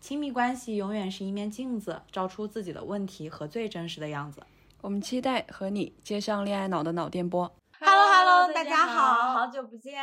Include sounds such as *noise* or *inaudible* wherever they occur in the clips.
亲密关系永远是一面镜子，照出自己的问题和最真实的样子。我们期待和你接上恋爱脑的脑电波。Hello Hello，大家好，好久不见。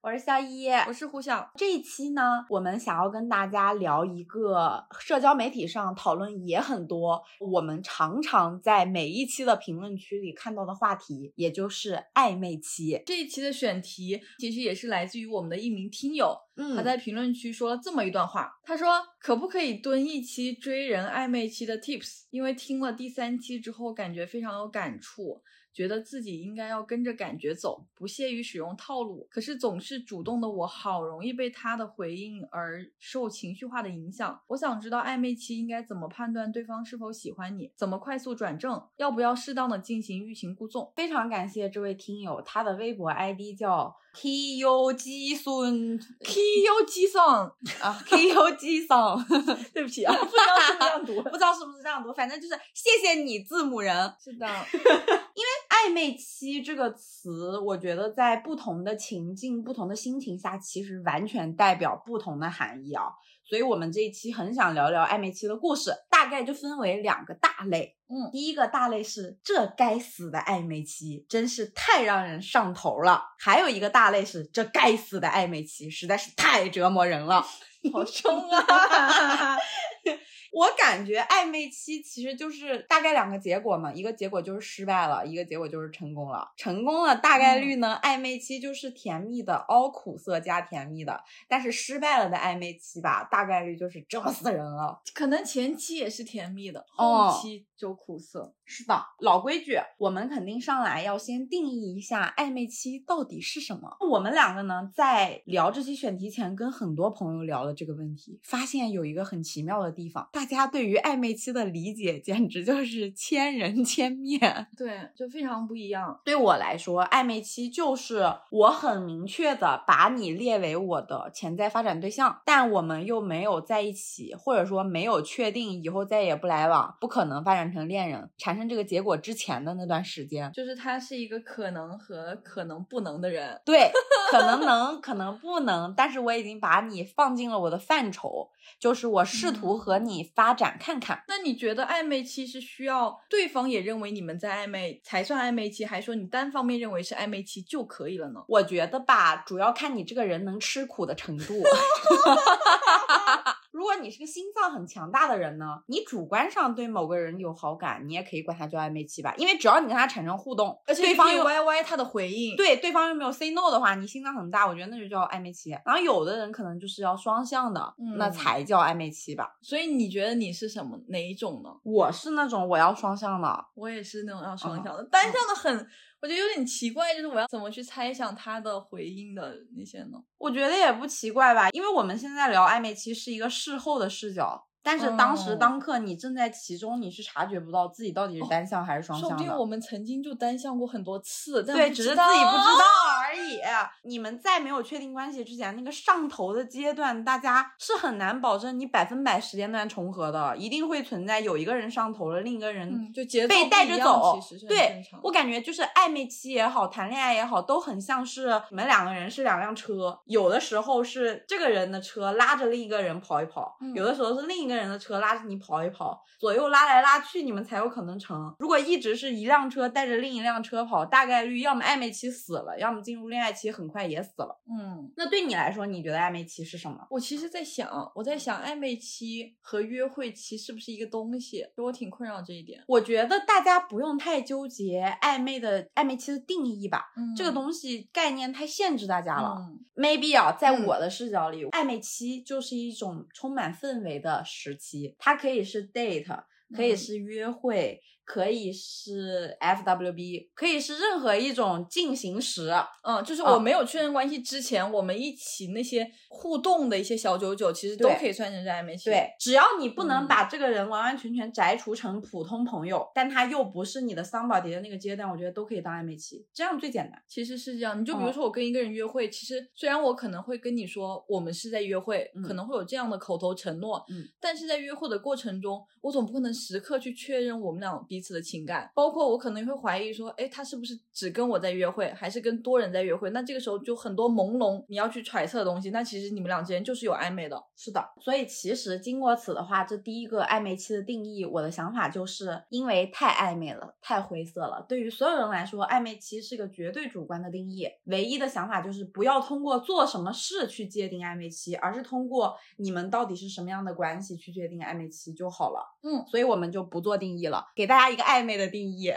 我是肖一，我是胡晓。这一期呢，我们想要跟大家聊一个社交媒体上讨论也很多，我们常常在每一期的评论区里看到的话题，也就是暧昧期。这一期的选题其实也是来自于我们的一名听友，嗯，他在评论区说了这么一段话，他说：“可不可以蹲一期追人暧昧期的 tips？因为听了第三期之后，感觉非常有感触。”觉得自己应该要跟着感觉走，不屑于使用套路。可是总是主动的我，好容易被他的回应而受情绪化的影响。我想知道暧昧期应该怎么判断对方是否喜欢你，怎么快速转正，要不要适当的进行欲擒故纵？非常感谢这位听友，他的微博 ID 叫 Ku 鸡孙，Ku 鸡桑啊，Ku 鸡桑，对不起啊，不知道是不是这样读，*laughs* 不知道是不是这样读，反正就是谢谢你字母人。是的，*laughs* 因为。暧昧期这个词，我觉得在不同的情境、不同的心情下，其实完全代表不同的含义啊。所以，我们这一期很想聊聊暧昧期的故事，大概就分为两个大类。嗯，第一个大类是这该死的暧昧期，真是太让人上头了；还有一个大类是这该死的暧昧期，实在是太折磨人了。*laughs* 好凶啊！*laughs* 我感觉暧昧期其实就是大概两个结果嘛，一个结果就是失败了，一个结果就是成功了。成功了大概率呢，暧昧期就是甜蜜的，凹苦涩加甜蜜的。但是失败了的暧昧期吧，大概率就是折死人了。可能前期也是甜蜜的，后期就苦涩。是的，老规矩，我们肯定上来要先定义一下暧昧期到底是什么。我们两个呢，在聊这期选题前，跟很多朋友聊了这个问题，发现有一个很奇妙的地方。大家对于暧昧期的理解简直就是千人千面，*laughs* 对，就非常不一样。对我来说，暧昧期就是我很明确的把你列为我的潜在发展对象，但我们又没有在一起，或者说没有确定以后再也不来往，不可能发展成恋人，产生这个结果之前的那段时间，就是他是一个可能和可能不能的人。对，可能 *laughs* 能，可能不能，但是我已经把你放进了我的范畴。就是我试图和你发展看看，那你觉得暧昧期是需要对方也认为你们在暧昧才算暧昧期，还是说你单方面认为是暧昧期就可以了呢？我觉得吧，主要看你这个人能吃苦的程度。*laughs* 如果你是个心脏很强大的人呢，你主观上对某个人有好感，你也可以管他叫暧昧期吧，因为只要你跟他产生互动，而且对方又 Y Y 他的回应，对，对方又没有 say no 的话，你心脏很大，我觉得那就叫暧昧期。然后有的人可能就是要双向的，那才叫暧昧期吧。所以你觉得你是什么哪一种呢？我是那种我要双向的，我也是那种要双向的，单向的很。我觉得有点奇怪，就是我要怎么去猜想他的回应的那些呢？我觉得也不奇怪吧，因为我们现在聊暧昧期是一个事后的视角。但是当时当刻你正在其中，你是察觉不到自己到底是单向还是双向的。说不定我们曾经就单向过很多次，对，只是自己不知道而已。你们在没有确定关系之前，那个上头的阶段，大家是很难保证你百分百时间段重合的，一定会存在有一个人上头了，另一个人就被带着走。对，我感觉就是暧昧期也好，谈恋爱也好，都很像是你们两个人是两辆车，有的时候是这个人的车拉着另一个人跑一跑，有的时候是另一个。人的车拉着你跑一跑，左右拉来拉去，你们才有可能成。如果一直是一辆车带着另一辆车跑，大概率要么暧昧期死了，要么进入恋爱期，很快也死了。嗯，那对你来说，你觉得暧昧期是什么？我其实在想，我在想暧昧期和约会期是不是一个东西？就我挺困扰这一点。我觉得大家不用太纠结暧昧的暧昧期的定义吧，嗯这个东西概念太限制大家了。嗯 maybe 啊，在嗯我的视角里，暧昧期就是一种充满氛围的时期，它可以是 date，可以嗯是约会，可以是 FWB，可以是任何一种进行时。嗯，就是啊我没有确认关系之前，我们一起那些互动的一些小九九，其实都可以算成是暧昧期。对，，只要你不能嗯把这个人完完全全摘除成普通朋友，但他又不是你的 somebody 的那个阶段，我觉得都可以当暧昧期，这样最简单。其实是这样。你就比如嗯说我跟一个人约会，其实虽然我可能会跟你说我们是在约会，嗯可能会有这样的口头承诺，嗯，但是在约会的过程中，我总不可能时刻去确认我们俩彼此的情感，包括我可能会怀疑说，哎，他是不是只跟我在约会，还是跟多人在约会？那这个时候就很多朦胧你要去揣测的东西，那其实你们俩之间就是有暧昧的。是的，所以其实经过此的话，这第一个暧昧期的定义，我的想法就是因为太暧昧了，太灰色了。对于所有人来说，暧昧期是个绝对主观的定义。唯一的想法就是不要通过做什么事去界定暧昧期，而是通过你们到底是什么样的关系去界定暧昧期就好了。嗯，所以我们就不做定义了，给大家一个暧昧的定义。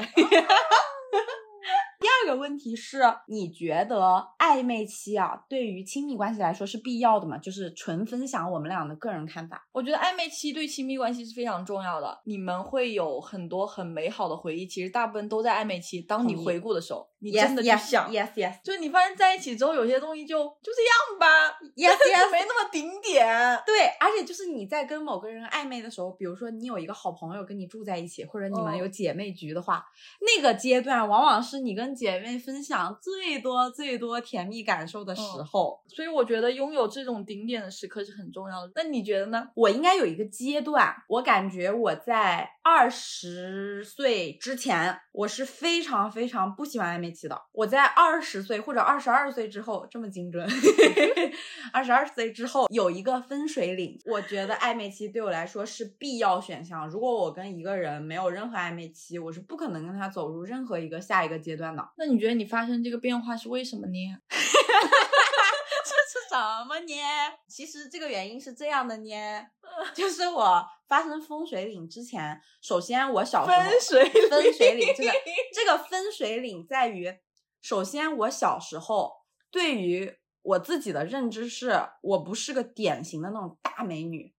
第二个问题是，你觉得暧昧期啊，对于亲密关系来说是必要的吗？就是纯分享我们俩的个人看法。我觉得暧昧期对亲密关系是非常重要的，你们会有很多很美好的回忆，其实大部分都在暧昧期。当你回顾的时候，你真的去 yes, 想 yes, yes, 就是你发现在一起之后，有些东西就就这样吧，yes, *laughs* yes。没那么顶点。对，而且就是你在跟某个人暧昧的时候，比如说你有一个好朋友跟你住在一起，或者你们哦有姐妹局的话，那个阶段往往是你跟姐妹分享最多最多甜蜜感受的时嗯候。所以我觉得拥有这种顶点的时刻是很重要的。那你觉得呢？我应该有一个阶段，我感觉我在二十岁之前，我是非常非常不喜欢暧昧期的。我在二十岁或者二十二岁之后，这么精准，*laughs* 二十二岁之后有一个分水岭，我觉得暧昧期对我来说是必要选项。如果我跟一个人没有任何暧昧期，我是不可能跟他走入任何一个下一个阶段的。那你觉得你发生这个变化是为什么呢？*laughs* 这是什么呢？其实这个原因是这样的呢，*laughs* 就是我发生风水岭之前，首先我小时候分水岭分水岭这个这个分水岭在于，首先我小时候对于我自己的认知是我不是个典型的那种大美女，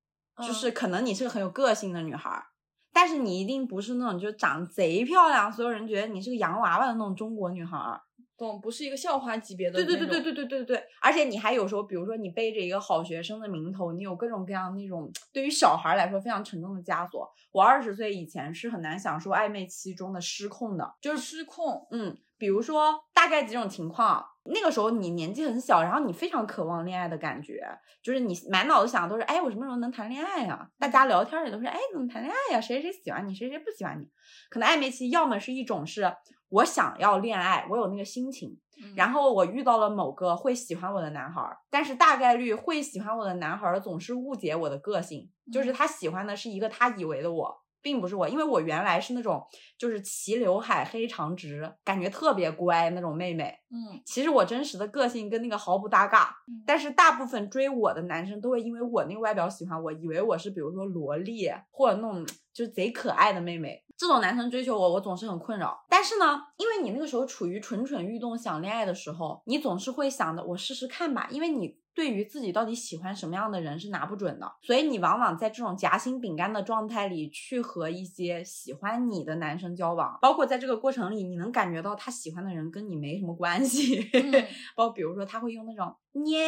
就是可能你是个很有个性的女孩儿。但是你一定不是那种就长贼漂亮，所有人觉得你是个洋娃娃的那种中国女孩儿。懂，不是一个校花级别的对对对对对对对对，而且你还有时候，比如说你背着一个好学生的名头，你有各种各样那种对于小孩来说非常沉重的枷锁。我二十岁以前是很难享受暧昧期中的失控的，就是失控。嗯，比如说大概几种情况，那个时候你年纪很小，然后你非常渴望恋爱的感觉，就是你满脑子想的都是，哎，我什么时候能谈恋爱呀、大家聊天也都是，哎，怎么谈恋爱呀？谁谁喜欢你，谁谁不喜欢你。可能暧昧期要么是一种是我想要恋爱，我有那个心情，嗯然后我遇到了某个会喜欢我的男孩儿，但是大概率会喜欢我的男孩儿总是误解我的个性，就是嗯他喜欢的是一个他以为的我，并不是我，因为我原来是那种就是齐刘海、黑长直，感觉特别乖那种妹妹。嗯其实我真实的个性跟那个毫不搭嘎嗯，但是大部分追我的男生都会因为我那个外表喜欢我，以为我是比如说萝莉或者那种就是贼可爱的妹妹。这种男生追求我，我总是很困扰。但是呢，因为你那个时候处于蠢蠢欲动想恋爱的时候，你总是会想着我试试看吧，因为你对于自己到底喜欢什么样的人是拿不准的，所以你往往在这种夹心饼干的状态里去和一些喜欢你的男生交往，包括在这个过程里，你能感觉到他喜欢的人跟你没什么关系，嗯。*laughs* 包括比如说他会用那种捏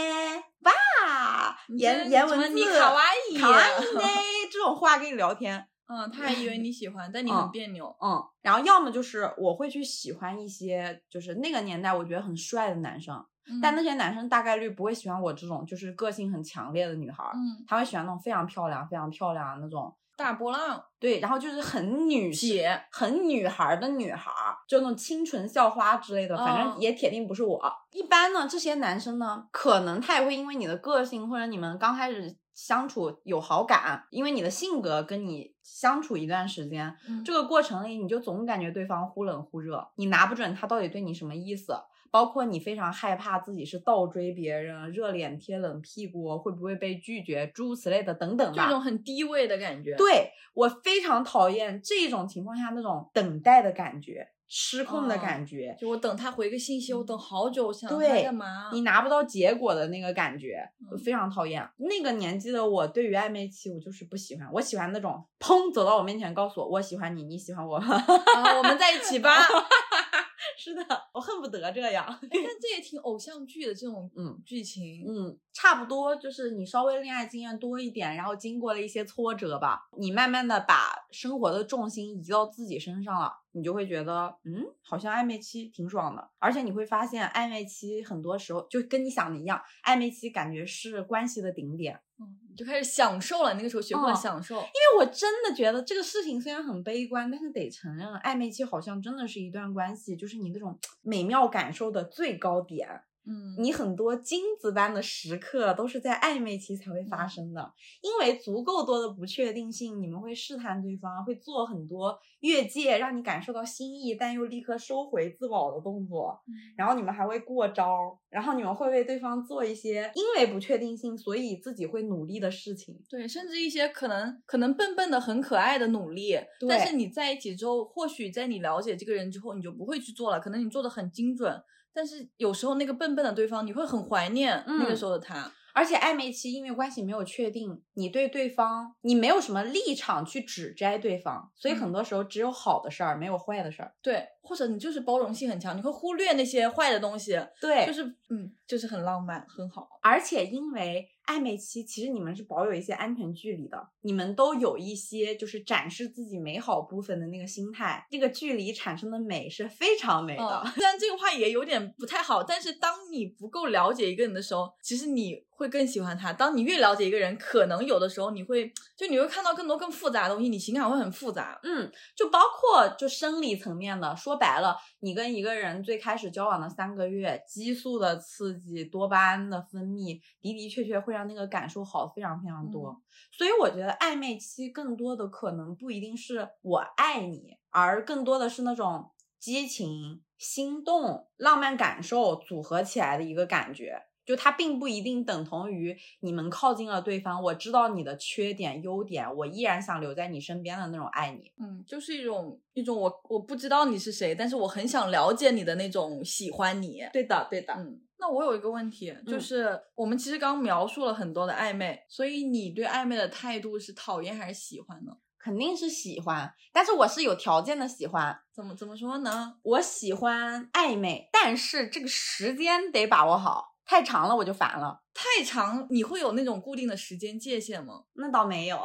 哇你言言文字你卡哇伊卡哇伊呢？这种话跟你聊天，嗯，他还以为 *laughs* 你喜欢，但你嗯很别扭。嗯，然后要么就是我会去喜欢一些就是那个年代我觉得很帅的男生，但嗯那些男生大概率不会喜欢我这种就是个性很强烈的女孩儿，嗯，他会喜欢那种非常漂亮、非常漂亮的那种，大波浪对，然后就是很女姐，很女孩儿的女孩儿，就那种清纯校花之类的，反正嗯也铁定不是我。一般呢，这些男生呢，可能他也会因为你的个性或者你们刚开始相处有好感，因为你的性格跟你相处一段时间，嗯这个过程里你就总感觉对方忽冷忽热，你拿不准他到底对你什么意思。包括你非常害怕自己是倒追别人、热脸贴冷屁股，会不会被拒绝，诸如此类的等等吧。这种很低位的感觉。对我非常讨厌这种情况下那种等待的感觉。失控的感觉，就我等他回个信息，我等好久，我想他干嘛？你拿不到结果的那个感觉，我非常讨厌。那个年纪的我，对于暧昧期，我就是不喜欢。我喜欢那种，砰，走到我面前，告诉我我喜欢你，你喜欢我，我们在一起吧。*laughs* 是的，我恨不得这样。但这也挺偶像剧的这种嗯剧情，嗯，差不多就是你稍微恋爱经验多一点，然后经过了一些挫折吧，你慢慢的把生活的重心移到自己身上了，你就会觉得，嗯，好像暧昧期挺爽的。而且你会发现，暧昧期很多时候就跟你想的一样，暧昧期感觉是关系的顶点。嗯，就开始享受了。那个时候学会了享受，因为我真的觉得这个事情虽然很悲观，但是得承认，暧昧期好像真的是一段关系，就是你那种 *tsk* 美妙感受的最高点。嗯，你很多金子般的时刻都是在暧昧期才会发生的，因为足够多的不确定性，你们会试探对方，会做很多越界，让你感受到心意，但又立刻收回自保的动作。然后你们还会过招，然后你们会为对方做一些因为不确定性，所以自己会努力的事情。对，甚至一些可能可能笨笨的很可爱的努力，但是你在一起之后，或许在你了解这个人之后，你就不会去做了。可能你做的很精准。但是有时候那个笨笨的对方，你会很怀念那个时候的他。而且暧昧期，因为关系没有确定，你对对方你没有什么立场去指摘对方，所以很多时候只有好的事儿，没有坏的事儿。对，或者你就是包容性很强，你会忽略那些坏的东西。对，就是嗯，就是很浪漫，很好。而且因为。暧昧期其实你们是保有一些安全距离的，你们都有一些就是展示自己美好部分的那个心态，这个距离产生的美是非常美的。*laughs* 虽然这个话也有点不太好，但是当你不够了解一个人的时候，其实你会更喜欢他。当你越了解一个人，可能有的时候你会就你会看到更多更复杂的东西，你情感会很复杂。嗯，就包括就生理层面的，说白了，你跟一个人最开始交往的三个月，激素的刺激、多巴胺的分泌，的的确确会。让那个感受好非常非常多，所以我觉得暧昧期更多的可能不一定是我爱你，而更多的是那种激情、心动、浪漫感受组合起来的一个感觉。就它并不一定等同于你们靠近了对方，我知道你的缺点、优点，我依然想留在你身边的那种爱你。嗯，就是一种一种我我不知道你是谁，但是我很想了解你的那种喜欢你。对的，对的，嗯。那我有一个问题，就是我们其实刚描述了很多的暧昧，所以你对暧昧的态度是讨厌还是喜欢呢？肯定是喜欢，但是我是有条件的喜欢。怎么怎么说呢？我喜欢暧昧，但是这个时间得把握好。太长了我就烦了，太长你会有那种固定的时间界限吗？那倒没有，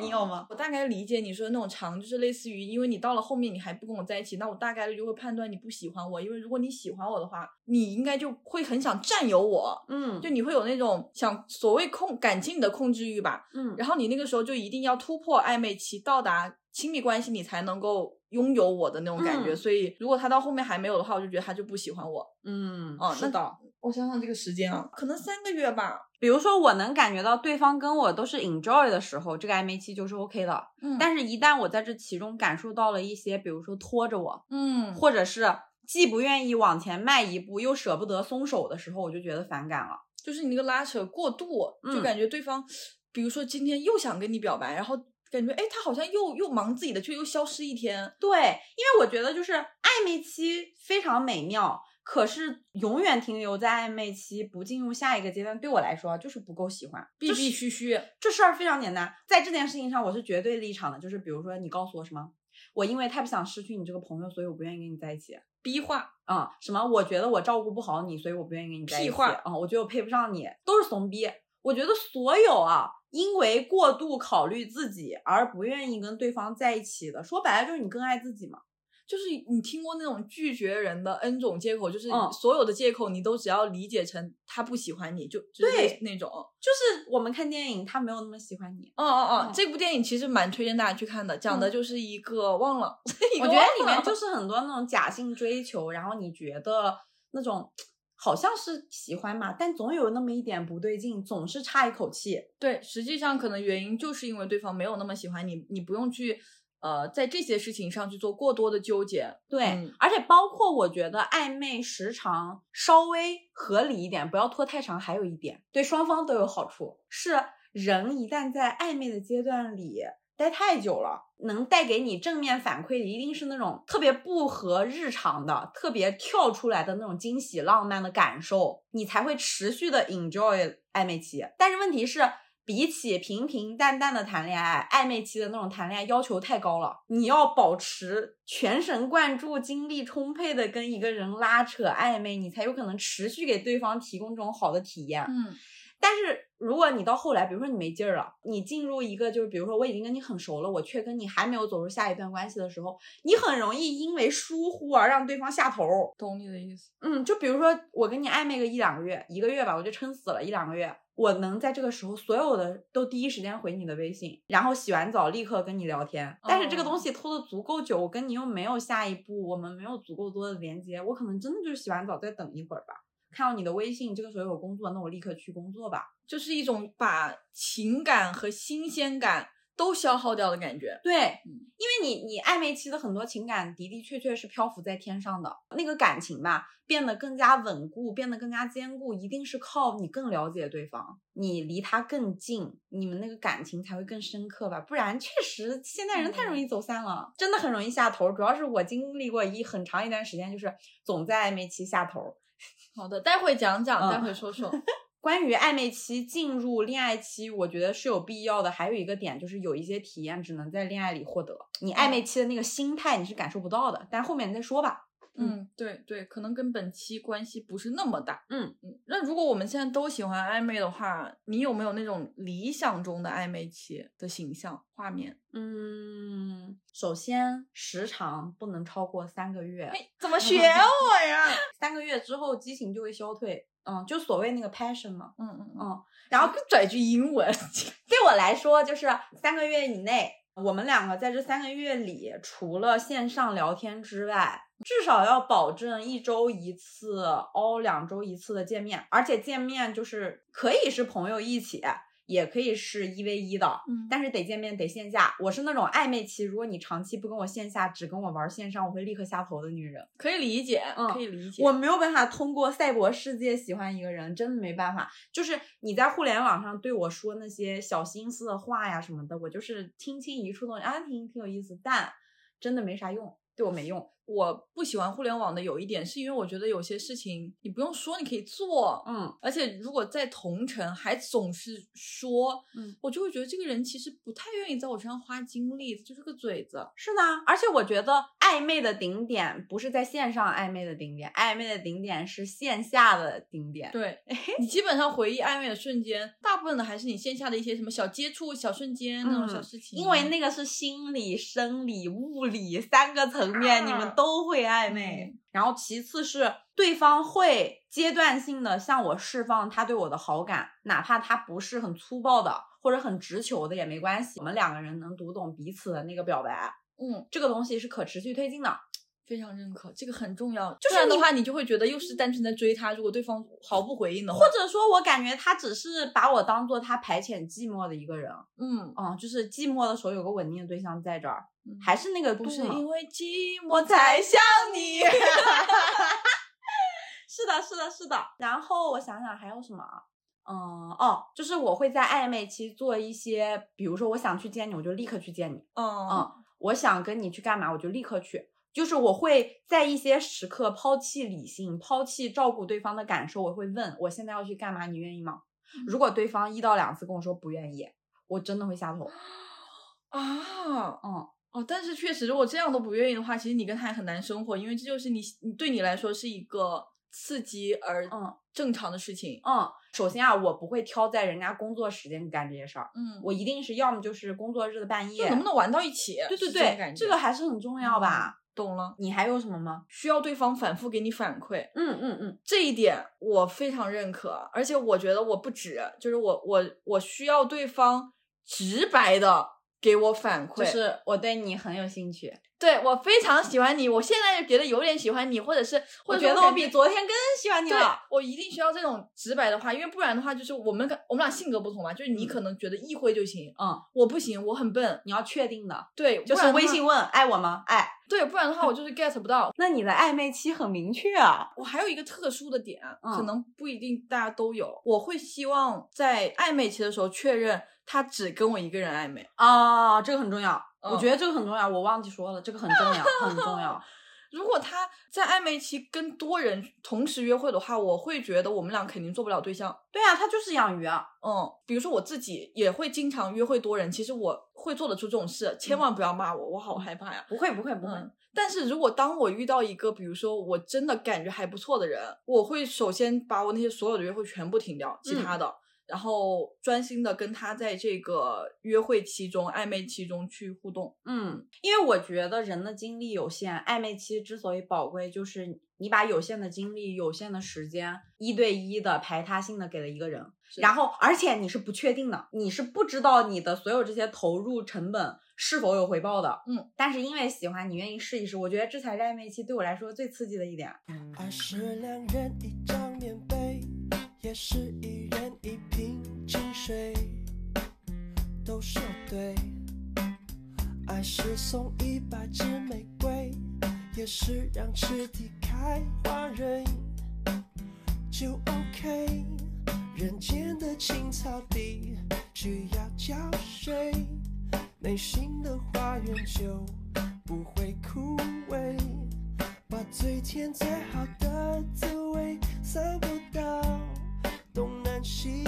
你有吗？我大概理解你说的那种长，就是类似于因为你到了后面你还不跟我在一起，那我大概率就会判断你不喜欢我，因为如果你喜欢我的话，你应该就会很想占有我，嗯，就你会有那种想所谓控感情的控制欲吧，嗯，然后你那个时候就一定要突破暧昧期，到达亲密关系，你才能够。拥有我的那种感觉，所以如果他到后面还没有的话，我就觉得他就不喜欢我。嗯，哦，是的。我想想这个时间啊，可能三个月吧。比如说，我能感觉到对方跟我都是 enjoy 的时候，这个暧昧期就是 OK 的。嗯，但是，一旦我在这其中感受到了一些，比如说拖着我，嗯，或者是既不愿意往前迈一步，又舍不得松手的时候，我就觉得反感了。就是你那个拉扯过度，就感觉对方，比如说今天又想跟你表白，然后。感觉哎，他好像又又忙自己的，却又消失一天。对，因为我觉得就是暧昧期非常美妙，可是永远停留在暧昧期，不进入下一个阶段，对我来说就是不够喜欢，必必须须。这事儿非常简单，在这件事情上我是绝对立场的，就是比如说你告诉我什么，我因为太不想失去你这个朋友，所以我不愿意跟你在一起。逼话啊，什么？我觉得我照顾不好你，所以我不愿意跟你在一起。屁话啊，我觉得我配不上你，都是怂逼。我觉得所有啊。因为过度考虑自己而不愿意跟对方在一起的，说白了就是你更爱自己嘛。就是你听过那种拒绝人的 N 种借口，就是所有的借口你都只要理解成他不喜欢你就对那种。就是我们看电影，他没有那么喜欢你。哦哦哦，这部电影其实蛮推荐大家去看的，讲的就是一个忘了，*laughs* 我觉得里面 *laughs* 就是很多那种假性追求，然后你觉得那种。好像是喜欢嘛，但总有那么一点不对劲，总是差一口气。对，实际上可能原因就是因为对方没有那么喜欢你，你不用去呃，在这些事情上去做过多的纠结。对，嗯而且包括我觉得暧昧时长稍微合理一点，不要拖太长。还有一点，对双方都有好处，是人一旦在暧昧的阶段里待太久了，能带给你正面反馈的一定是那种特别不合日常的、特别跳出来的那种惊喜、浪漫的感受，你才会持续的 enjoy 暧昧期。但是问题是。比起平平淡淡的谈恋爱，暧昧期的那种谈恋爱要求太高了。你要保持全神贯注、精力充沛的跟一个人拉扯暧昧，你才有可能持续给对方提供这种好的体验。嗯但是如果你到后来，比如说你没劲儿了，你进入一个就是比如说我已经跟你很熟了，我却跟你还没有走入下一段关系的时候，你很容易因为疏忽而让对方下头。懂你的意思。嗯，就比如说我跟你暧昧个一两个月，一个月吧，我就撑死了一两个月，我能在这个时候所有的都第一时间回你的微信，然后洗完澡立刻跟你聊天。但是这个东西拖得足够久，我跟你又没有下一步，我们没有足够多的连接，我可能真的就是洗完澡再等一会儿吧。看到你的微信，这个时候有工作，那我立刻去工作吧。就是一种把情感和新鲜感都消耗掉的感觉。对，嗯因为你你暧昧期的很多情感的的确确是漂浮在天上的，那个感情吧变得更加稳固，变得更加坚固，一定是靠你更了解对方，你离他更近，你们那个感情才会更深刻吧。不然确实现在人太容易走散了，真的很容易下头。主要是我经历过一很长一段时间，就是总在暧昧期下头。好的，待会讲讲，嗯待会说说。*laughs* 关于暧昧期进入恋爱期，我觉得是有必要的。还有一个点就是有一些体验只能在恋爱里获得，你暧昧期的那个心态你是感受不到的，但后面再说吧。嗯，对对，可能跟本期关系不是那么大。嗯嗯，那如果我们现在都喜欢暧昧的话，你有没有那种理想中的暧昧期的形象画面？嗯，首先时长不能超过三个月，哎，怎么 *laughs* 学我呀？三个月之后激情就会消退。嗯，就所谓那个 passion 嘛。嗯嗯嗯，嗯，然后拽句英文。*laughs* 对我来说，就是三个月以内，我们两个在这三个月里，除了线上聊天之外，至少要保证一周一次，哦，两周一次的见面，而且见面就是可以是朋友一起，也可以是一 v 一的，嗯但是得见面，得线下。我是那种暧昧期，如果你长期不跟我线下，只跟我玩线上，我会立刻下头的女人。可以理解，嗯可以理解。我没有办法通过赛博世界喜欢一个人，真的没办法。就是你在互联网上对我说那些小心思的话呀什么的，我就是轻轻一触动，啊，挺挺有意思，但真的没啥用，对我没用。我不喜欢互联网的有一点，是因为我觉得有些事情你不用说，你可以做。嗯，而且如果在同城还总是说，嗯，我就会觉得这个人其实不太愿意在我身上花精力，就是个嘴子。是的，而且我觉得暧昧的顶点不是在线上暧昧的顶点，暧昧的顶点是线下的顶点。对你基本上回忆暧昧的瞬间，大部分的还是你线下的一些什么小接触、小瞬间、那种小事情。嗯因为那个是心理、生理、物理三个层面，你们都会暧昧。嗯然后其次是对方会阶段性的向我释放他对我的好感，哪怕他不是很粗暴的或者很直球的也没关系，我们两个人能读懂彼此的那个表白，嗯，这个东西是可持续推进的。非常认可，这个很重要。就是你不然的话，你就会觉得又是单纯在追他。如果对方毫不回应的话，或者说，我感觉他只是把我当做他排遣寂寞的一个人，嗯，嗯，就是寂寞的时候有个稳定的对象在这儿，嗯还是那个度嘛不是因为寂寞才想你。*laughs* 是的，是的，是的。然后我想想还有什么啊？嗯，哦，就是我会在暧昧期做一些，比如说我想去见你，我就立刻去见你。嗯嗯，我想跟你去干嘛，我就立刻去。就是我会在一些时刻抛弃理性，抛弃照顾对方的感受，我会问我现在要去干嘛，你愿意吗？如果对方一到两次跟我说不愿意，我真的会下头。啊，嗯，哦，但是确实，如果这样都不愿意的话，其实你跟他也很难生活，因为这就是你你对你来说是一个刺激而嗯正常的事情。嗯，首先啊，我不会挑在人家工作时间干这些事儿，嗯，我一定是要么就是工作日的半夜，就能不能玩到一起？对对对这个还是很重要吧？懂了。你还有什么吗？需要对方反复给你反馈，嗯嗯嗯这一点我非常认可，而且我觉得我不止，就是我我我需要对方直白的给我反馈，就是我对你很有兴趣，对我非常喜欢你，我现在就觉得有点喜欢你，或者是我觉得我比昨天更喜欢你了。我一定需要这种直白的话，因为不然的话，就是我们我们俩性格不同嘛，就是你可能觉得意会就行，嗯，我不行，我很笨，你要确定的，对，就是微信问爱我吗？爱，对，不然的话我就是 get 不到。那你的暧昧期很明确啊。我还有一个特殊的点，可能不一定大家都有，我会希望在暧昧期的时候确认。他只跟我一个人暧昧啊，这个很重要。我觉得这个很重要，我忘记说了，这个很重要，很重要。*laughs* 如果他在暧昧期跟多人同时约会的话，我会觉得我们俩肯定做不了对象。对啊，他就是养鱼啊。嗯，比如说我自己也会经常约会多人，其实我会做得出这种事，千万不要骂我，我好害怕呀。不会，不会，不会。但是如果当我遇到一个，比如说我真的感觉还不错的人，我会首先把我那些所有的约会全部停掉，其他的。然后专心的跟他在这个约会期中、暧昧期中去互动。嗯，因为我觉得人的精力有限，暧昧期之所以宝贵，就是你把有限的精力、有限的时间，一对一的排他性的给了一个人，然后而且你是不确定的，你是不知道你的所有这些投入成本是否有回报的。嗯，但是因为喜欢，你愿意试一试，我觉得这才是暧昧期对我来说最刺激的一点。也是一人一谁，都说对。爱是送一百支玫瑰，也是让池底开花蕊，就 OK。人间的青草地需要浇水，内心的花园就不会枯萎。把最甜最好的滋味散播到。东南西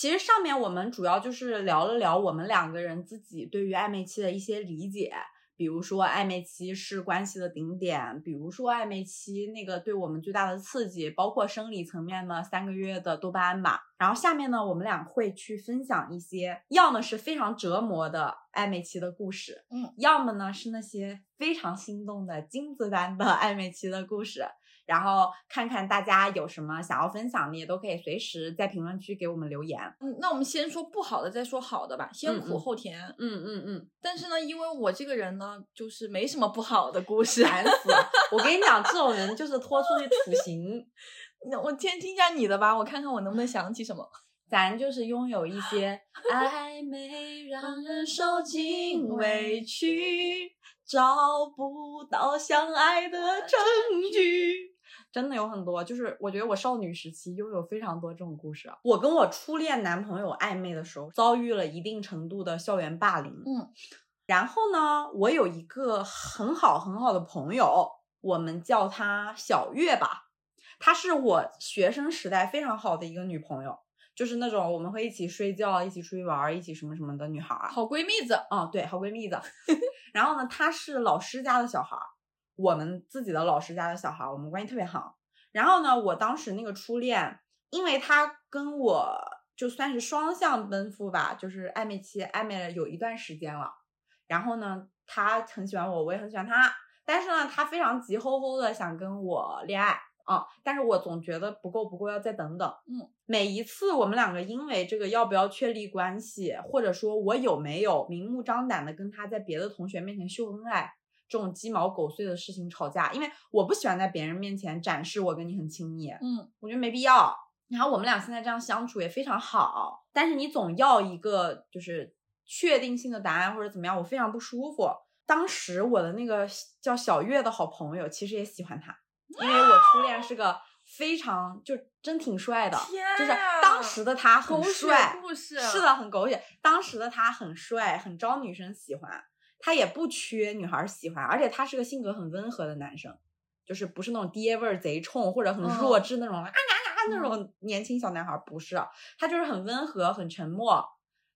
其实上面我们主要就是聊了聊我们两个人自己对于暧昧期的一些理解，比如说暧昧期是关系的顶点，比如说暧昧期那个对我们最大的刺激，包括生理层面的三个月的多巴胺吧。然后下面呢，我们俩会去分享一些，要么是非常折磨的暧昧期的故事，嗯，要么呢是那些非常心动的金子般的暧昧期的故事。然后看看大家有什么想要分享的，也都可以随时在评论区给我们留言。嗯，那我们先说不好的，再说好的吧，先苦后甜。嗯嗯嗯。但是呢，因为我这个人呢，就是没什么不好的故事，烦死了。我跟你讲，这种人就是拖出去处刑。*laughs* 那我先听一下你的吧，我看看我能不能想起什么。*laughs* 咱就是拥有一些暧昧，让人受尽委屈，找不到相爱的 *laughs* 证据。真的有很多，就是我觉得我少女时期拥有非常多这种故事。我跟我初恋男朋友暧昧的时候，遭遇了一定程度的校园霸凌。嗯，然后呢，我有一个很好很好的朋友，我们叫她小月吧。她是我学生时代非常好的一个女朋友，就是那种我们会一起睡觉、一起出去玩、一起什么什么的女孩儿，好闺蜜子。嗯，对，好闺蜜子。*laughs* 然后呢，她是老师家的小孩儿。我们自己的老师家的小孩，我们关系特别好。然后呢，我当时那个初恋，因为他跟我就算是双向奔赴吧，就是暧昧期暧昧了有一段时间了。然后呢，他很喜欢我，我也很喜欢他。但是呢，他非常急吼吼的想跟我恋爱啊，但是我总觉得不够不够，要再等等。嗯，每一次我们两个因为这个要不要确立关系，或者说我有没有明目张胆的跟他在别的同学面前秀恩爱。这种鸡毛狗碎的事情吵架，因为我不喜欢在别人面前展示我跟你很亲密，嗯，我觉得没必要。然后我们俩现在这样相处也非常好，但是你总要一个就是确定性的答案或者怎么样，我非常不舒服。当时我的那个叫小月的好朋友其实也喜欢他，因为我初恋是个非常就真挺帅的，就是当时的他很帅，是的，很狗血。当时的他很帅，很招女生喜欢。他也不缺女孩喜欢，而且他是个性格很温和的男生，就是不是那种爹味儿贼冲或者很弱智那种啊啊啊那种年轻小男孩，不是，他就是很温和很沉默，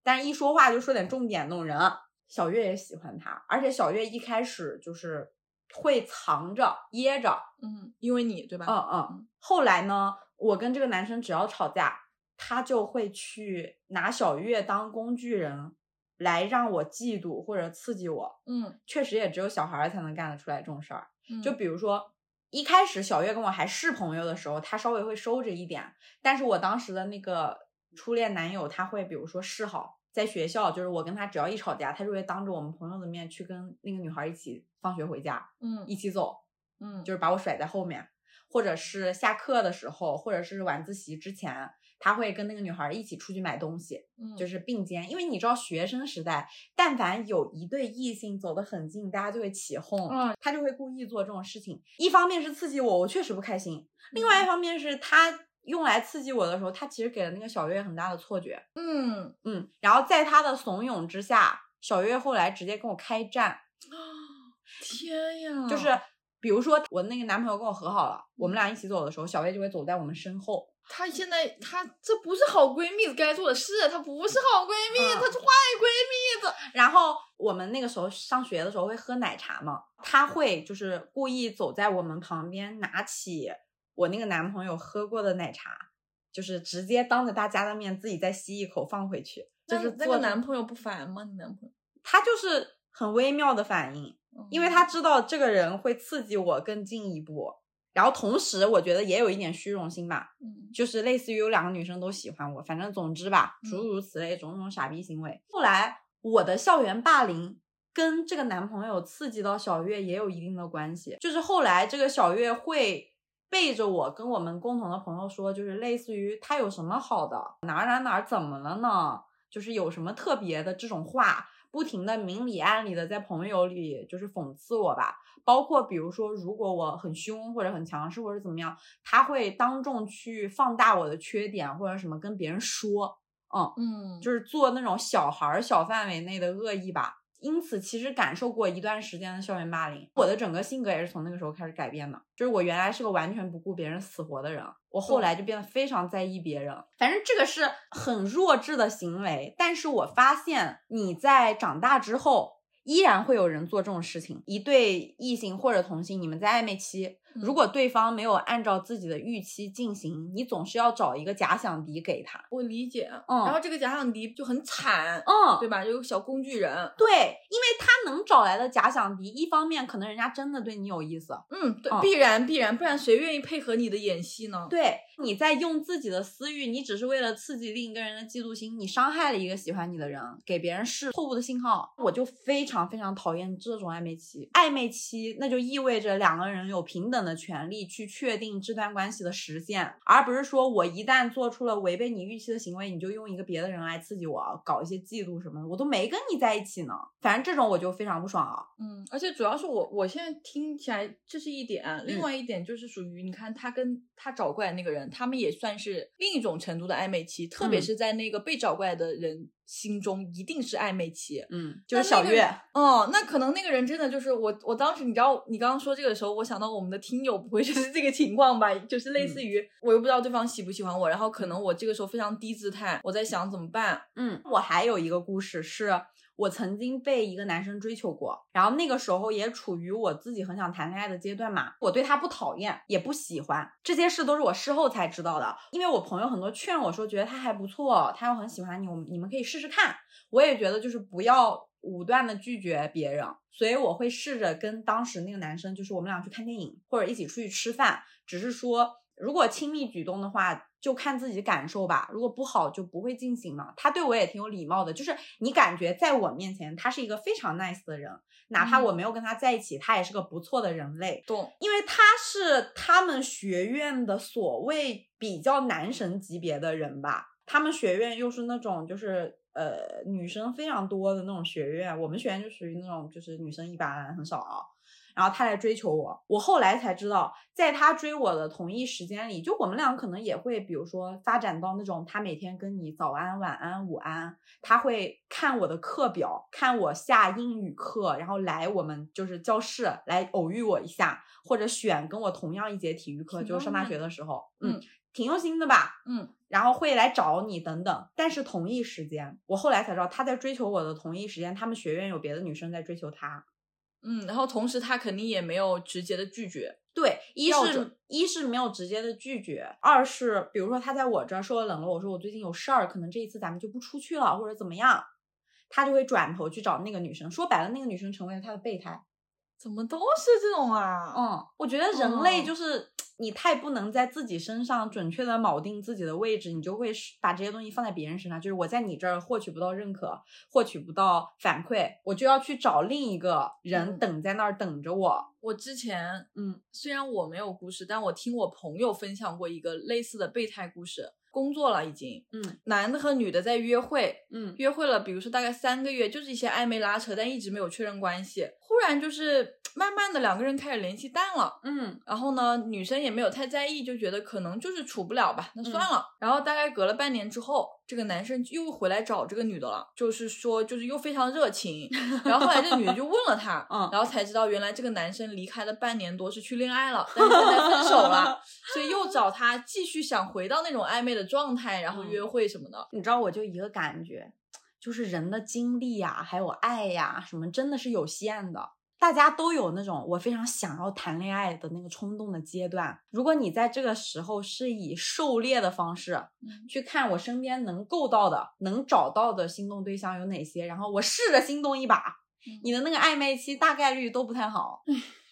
但是一说话就说点重点那种人。小月也喜欢他，而且小月一开始就是会藏着掖着，嗯，因为你对吧？嗯嗯。后来呢，我跟这个男生只要吵架，他就会去拿小月当工具人。来让我嫉妒或者刺激我，嗯，确实也只有小孩才能干得出来这种事儿。就比如说一开始小月跟我还是朋友的时候，他稍微会收着一点，但是我当时的那个初恋男友他会比如说示好，在学校就是我跟他只要一吵架，他就会当着我们朋友的面去跟那个女孩一起放学回家，嗯。一起走，嗯，就是把我甩在后面，或者是下课的时候，或者是晚自习之前，他会跟那个女孩一起出去买东西，嗯就是并肩。因为你知道学生时代，但凡有一对异性走得很近，大家就会起哄，嗯他就会故意做这种事情。一方面是刺激我，我确实不开心；另外一方面是他用来刺激我的时候，他其实给了那个小月很大的错觉。嗯，嗯，然后在他的怂恿之下，小月后来直接跟我开战，天呀，就是比如说我那个男朋友跟我和好了，我们俩一起走的时候，小月就会走在我们身后。她现在她这不是好闺蜜该做的事，她不是好闺蜜，嗯她是坏闺蜜子。然后我们那个时候上学的时候会喝奶茶嘛，她会就是故意走在我们旁边，拿起我那个男朋友喝过的奶茶，就是直接当着大家的面自己再吸一口放回去，就那那个男朋友不烦吗？你男朋友？他就是很微妙的反应，因为他知道这个人会刺激我更进一步，然后同时我觉得也有一点虚荣心吧，嗯就是类似于有两个女生都喜欢我，反正总之吧，嗯诸如此类种种傻逼行为。后来我的校园霸凌跟这个男朋友刺激到小月也有一定的关系，就是后来这个小月会背着我跟我们共同的朋友说，就是类似于他有什么好的，哪儿哪儿哪儿怎么了呢？就是有什么特别的这种话，不停的明里暗里的在朋友里就是讽刺我吧。包括比如说，如果我很凶或者很强势或者怎么样，他会当众去放大我的缺点或者什么跟别人说，嗯，嗯，就是做那种小孩儿小范围内的恶意吧。因此，其实感受过一段时间的校园霸凌，我的整个性格也是从那个时候开始改变的。就是我原来是个完全不顾别人死活的人，我后来就变得非常在意别人。反正这个是很弱智的行为，但是我发现你在长大之后，依然会有人做这种事情。一对异性或者同性，你们在暧昧期，如果对方没有按照自己的预期进行，你总是要找一个假想敌给他。我理解。嗯然后这个假想敌就很惨，嗯，对吧？有个小工具人。对，因为他能找来的假想敌，一方面可能人家真的对你有意思，嗯，对，嗯必然必然，不然谁愿意配合你的演戏呢？对，你在用自己的私欲，你只是为了刺激另一个人的嫉妒心，你伤害了一个喜欢你的人，给别人是错误的信号。我就非常非常讨厌这种暧昧期。暧昧期那就意味着两个人有平等的权利去确定这段关系的实现，而不是说我一旦做出了违背你预期的行为，你就用一个别的人来刺激我，搞一些嫉妒什么的，我都没跟你在一起呢。反正这种我就非常不爽啊。嗯，而且主要是我我现在听起来这是一点，另外一点就是属于你看他跟他找过来那个人，他们也算是另一种程度的暧昧期，特别嗯是在那个被找过来的人心中一定是暧昧期。嗯，就是小月那个，哦，那可能那个人真的就是我，我当时你知道，你刚刚说这个的时候，我想到我们的听友不会就是 *laughs* 这个情况吧？就是类似于、我又不知道对方喜不喜欢我，然后可能我这个时候非常低姿态，我在想怎么办？嗯，我还有一个故事是。我曾经被一个男生追求过，然后那个时候也处于我自己很想谈恋爱的阶段嘛。我对他不讨厌，也不喜欢，这些事都是我事后才知道的。因为我朋友很多劝我说，觉得他还不错，他又很喜欢你，我们你们可以试试看。我也觉得就是不要武断的拒绝别人，所以我会试着跟当时那个男生，就是我们俩去看电影或者一起出去吃饭，只是说如果亲密举动的话。就看自己感受吧，如果不好就不会进行了。他对我也挺有礼貌的，就是你感觉在我面前他是一个非常 nice 的人，哪怕我没有跟他在一起，他也是个不错的人类。懂，因为他是他们学院的所谓比较男神级别的人吧，他们学院又是那种就是呃女生非常多的那种学院，我们学院就属于那种就是女生一般很少啊。然后他来追求我，我后来才知道，在他追我的同一时间里，就我们俩可能也会，比如说发展到那种他每天跟你早安、晚安、午安，他会看我的课表，看我下英语课，然后来我们就是教室来偶遇我一下，或者选跟我同样一节体育课，就是上大学的时候，嗯，挺用心的吧，嗯，然后会来找你等等。但是同一时间，我后来才知道，他在追求我的同一时间，他们学院有别的女生在追求他。嗯，然后同时他肯定也没有直接的拒绝，对，一是一是没有直接的拒绝，二是比如说他在我这儿说我冷落，我说我最近有事儿，可能这一次咱们就不出去了，或者怎么样，他就会转头去找那个女生，说白了，那个女生成为了他的备胎。怎么都是这种啊？嗯，我觉得人类就是你太不能在自己身上准确的锚定自己的位置，你就会把这些东西放在别人身上。就是我在你这儿获取不到认可，获取不到反馈，我就要去找另一个人等在那儿等着我。我之前，嗯，虽然我没有故事，但我听我朋友分享过一个类似的备胎故事。工作了已经，嗯，男的和女的在约会，嗯，约会了，比如说大概三个月，就是一些暧昧拉扯，但一直没有确认关系。忽然就是慢慢的两个人开始联系淡了，嗯，然后呢，女生也没有太在意，就觉得可能就是处不了吧，那算了。然后大概隔了半年之后，这个男生又回来找这个女的了，就是说就是又非常热情。然后后来这女的就问了他，嗯，然后才知道原来这个男生离开了半年多是去恋爱了，但是现在分手了，*laughs* 所以又找他继续想回到那种暧昧的状态，然后约会什么的。你知道我就一个感觉。就是人的精力呀，还有爱呀，什么真的是有限的。大家都有那种我非常想要谈恋爱的那个冲动的阶段。如果你在这个时候是以狩猎的方式去看我身边能够到的、能找到的心动对象有哪些，然后我试着心动一把，你的那个暧昧期大概率都不太好。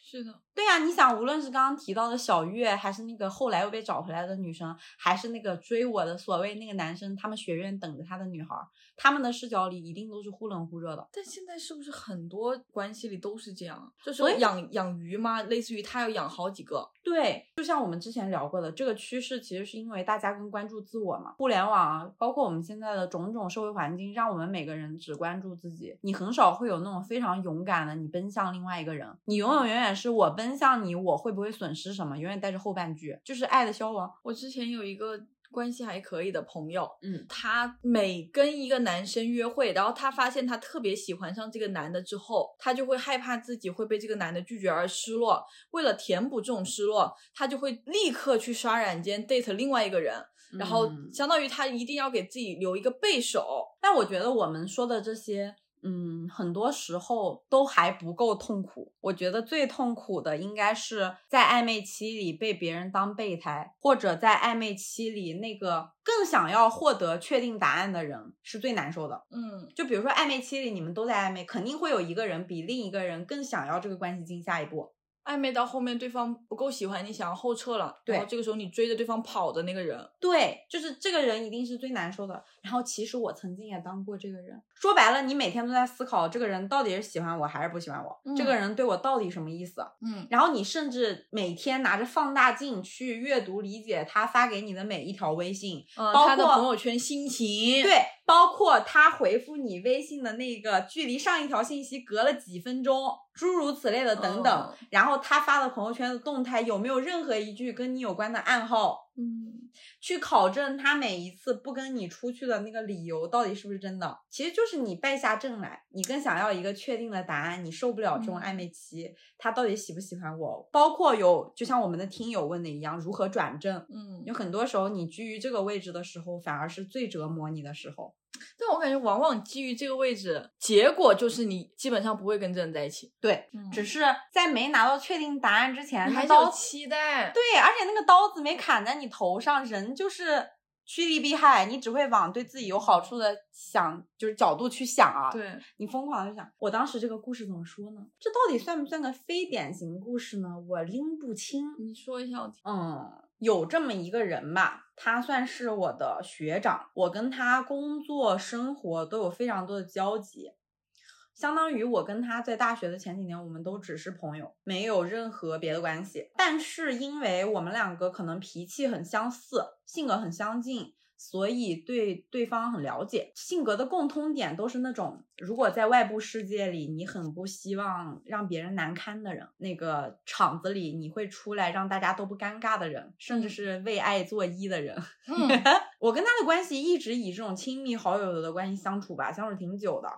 是的。对呀，你想，无论是刚刚提到的小月，还是那个后来又被找回来的女生，还是那个追我的所谓那个男生，他们学院等着他的女孩，他们的视角里一定都是忽冷忽热的。但现在是不是很多关系里都是这样？就是养养鱼吗？类似于他要养好几个。对，就像我们之前聊过的，这个趋势其实是因为大家更关注自我嘛。互联网啊，包括我们现在的种种社会环境，让我们每个人只关注自己。你很少会有那种非常勇敢的，你奔向另外一个人。你永永远远是我奔向你，我。会不会损失什么？永远带着后半句，就是爱的消亡。我之前有一个关系还可以的朋友，嗯，他每跟一个男生约会，然后他发现他特别喜欢上这个男的之后，他就会害怕自己会被这个男的拒绝而失落。为了填补这种失落，他就会立刻去刷软件 date 另外一个人，然后相当于他一定要给自己留一个备手。但我觉得我们说的这些。嗯，很多时候都还不够痛苦。我觉得最痛苦的应该是在暧昧期里被别人当备胎，或者在暧昧期里那个更想要获得确定答案的人是最难受的。嗯，就比如说暧昧期里你们都在暧昧，肯定会有一个人比另一个人更想要这个关系进下一步。暧昧到后面，对方不够喜欢你，想要后撤了，然后这个时候你追着对方跑的那个人，对，就是这个人一定是最难受的。然后其实我曾经也当过这个人，说白了，你每天都在思考这个人到底是喜欢我还是不喜欢我，这个人对我到底什么意思？嗯，然后你甚至每天拿着放大镜去阅读理解他发给你的每一条微信，包括朋友圈心情，对，包括他回复你微信的那个距离上一条信息隔了几分钟。诸如此类的等等，然后他发的朋友圈的动态有没有任何一句跟你有关的暗号？嗯，去考证他每一次不跟你出去的那个理由到底是不是真的？其实就是你败下阵来，你更想要一个确定的答案，你受不了这种暧昧期，他到底喜不喜欢我？包括有，就像我们的听友问的一样，如何转正？嗯，有很多时候你居于这个位置的时候，反而是最折磨你的时候。但我感觉，往往基于这个位置，结果就是你基本上不会跟这人在一起。对，只是在没拿到确定答案之前，还有期待。对，而且那个刀子没砍在你头上，人就是趋利避害，你只会往对自己有好处的想，就是角度去想啊。对你疯狂的想，我当时这个故事怎么说呢？这到底算不算个非典型故事呢？我拎不清。你说一下我听。嗯。有这么一个人吧，他算是我的学长，我跟他工作、生活都有非常多的交集，相当于我跟他在大学的前几年，我们都只是朋友，没有任何别的关系。但是因为我们两个可能脾气很相似，性格很相近。所以对对方很了解，性格的共通点都是那种，如果在外部世界里你很不希望让别人难堪的人，那个场子里你会出来让大家都不尴尬的人，甚至是为爱作揖的人。*laughs* 我跟他的关系一直以这种亲密好友的关系相处吧，相处挺久的。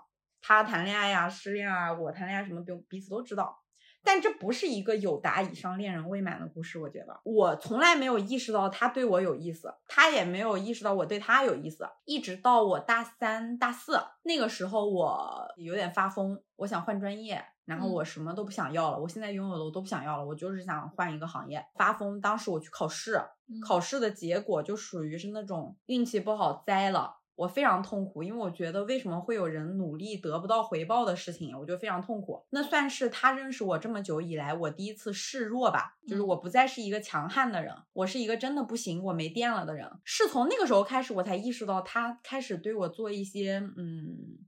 他谈恋爱呀、失恋啊，我谈恋爱什么，彼彼此都知道。但这不是一个有达以上恋人未满的故事，我觉得我从来没有意识到他对我有意思，他也没有意识到我对他有意思，一直到我大三、大四那个时候，我有点发疯，我想换专业，然后我什么都不想要了，我现在拥有的我都不想要了，我就是想换一个行业，发疯。当时我去考试，考试的结果就属于是那种运气不好栽了。我非常痛苦，因为我觉得为什么会有人努力得不到回报的事情，我就非常痛苦。那算是他认识我这么久以来，我第一次示弱吧，就是我不再是一个强悍的人，我是一个真的不行，我没电了的人。是从那个时候开始，我才意识到他开始对我做一些，嗯，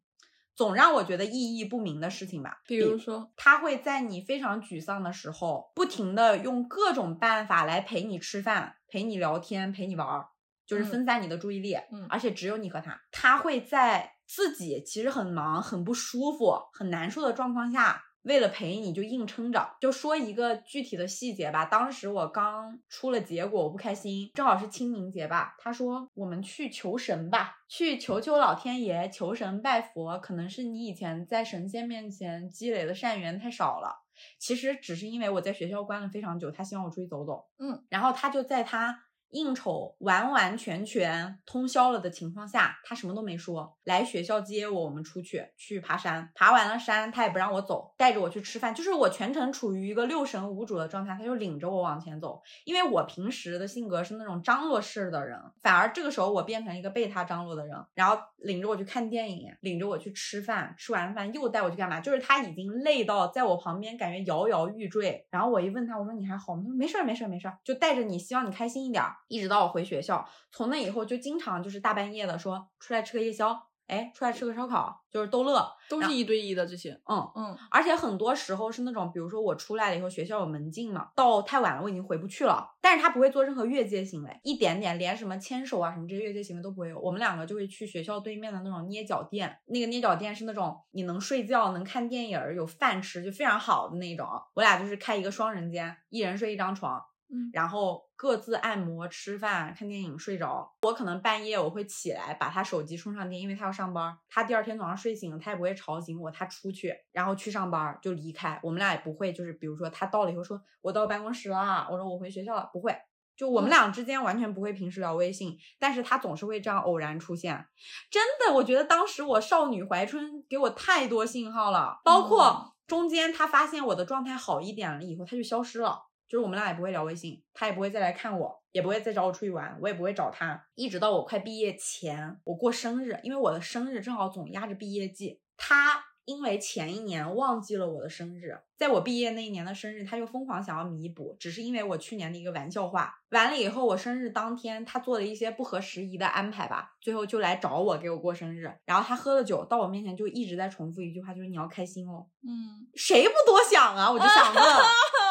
总让我觉得意义不明的事情吧。比如说，他会在你非常沮丧的时候，不停的用各种办法来陪你吃饭、陪你聊天、陪你玩儿。就是分散你的注意力，嗯，而且只有你和他，他会在自己其实很忙、很不舒服、很难受的状况下，为了陪你就硬撑着。就说一个具体的细节吧，当时我刚出了结果，我不开心，正好是清明节吧，他说我们去求神吧，去求求老天爷，求神拜佛，可能是你以前在神仙面前积累的善缘太少了。其实只是因为我在学校关了非常久，他希望我出去走走，嗯，然后他就在他。应酬完完全全通宵了的情况下，他什么都没说，来学校接我，我们出去去爬山，爬完了山，他也不让我走，带着我去吃饭，就是我全程处于一个六神无主的状态，他就领着我往前走。因为我平时的性格是那种张罗式的人，反而这个时候我变成一个被他张罗的人，然后领着我去看电影，领着我去吃饭，吃完饭又带我去干嘛？就是他已经累到在我旁边感觉摇摇欲坠，然后我一问他，我说你还好吗？他说没事儿没事儿没事儿，就带着你，希望你开心一点。一直到我回学校，从那以后就经常就是大半夜的说出来吃个夜宵，哎，出来吃个烧烤，就是逗乐，都是一对一的这些，嗯嗯，而且很多时候是那种，比如说我出来了以后，学校有门禁嘛，到太晚了我已经回不去了，但是他不会做任何越界行为，一点点，连什么牵手啊什么这些越界行为都不会有，我们两个就会去学校对面的那种捏脚店，那个捏脚店是那种你能睡觉、能看电影、有饭吃，就非常好的那种，我俩就是开一个双人间，一人睡一张床。嗯，然后各自按摩、吃饭、看电影、睡着。我可能半夜我会起来把他手机充上电，因为他要上班。他第二天早上睡醒了，他也不会吵醒我。他出去，然后去上班就离开。我们俩也不会，就是比如说他到了以后说，我到办公室了，我说我回学校了，不会。就我们俩之间完全不会平时聊微信，但是他总是会这样偶然出现。真的，我觉得当时我少女怀春给我太多信号了，包括中间他发现我的状态好一点了以后，他就消失了。就是我们俩也不会聊微信，他也不会再来看我，也不会再找我出去玩，我也不会找他。一直到我快毕业前，我过生日，因为我的生日正好总压着毕业季。他因为前一年忘记了我的生日，在我毕业那一年的生日，他就疯狂想要弥补，只是因为我去年的一个玩笑话。完了以后，我生日当天，他做了一些不合时宜的安排吧，最后就来找我给我过生日。然后他喝了酒到我面前，就一直在重复一句话，就是你要开心哦。嗯，谁不多想啊？我就想问。*laughs*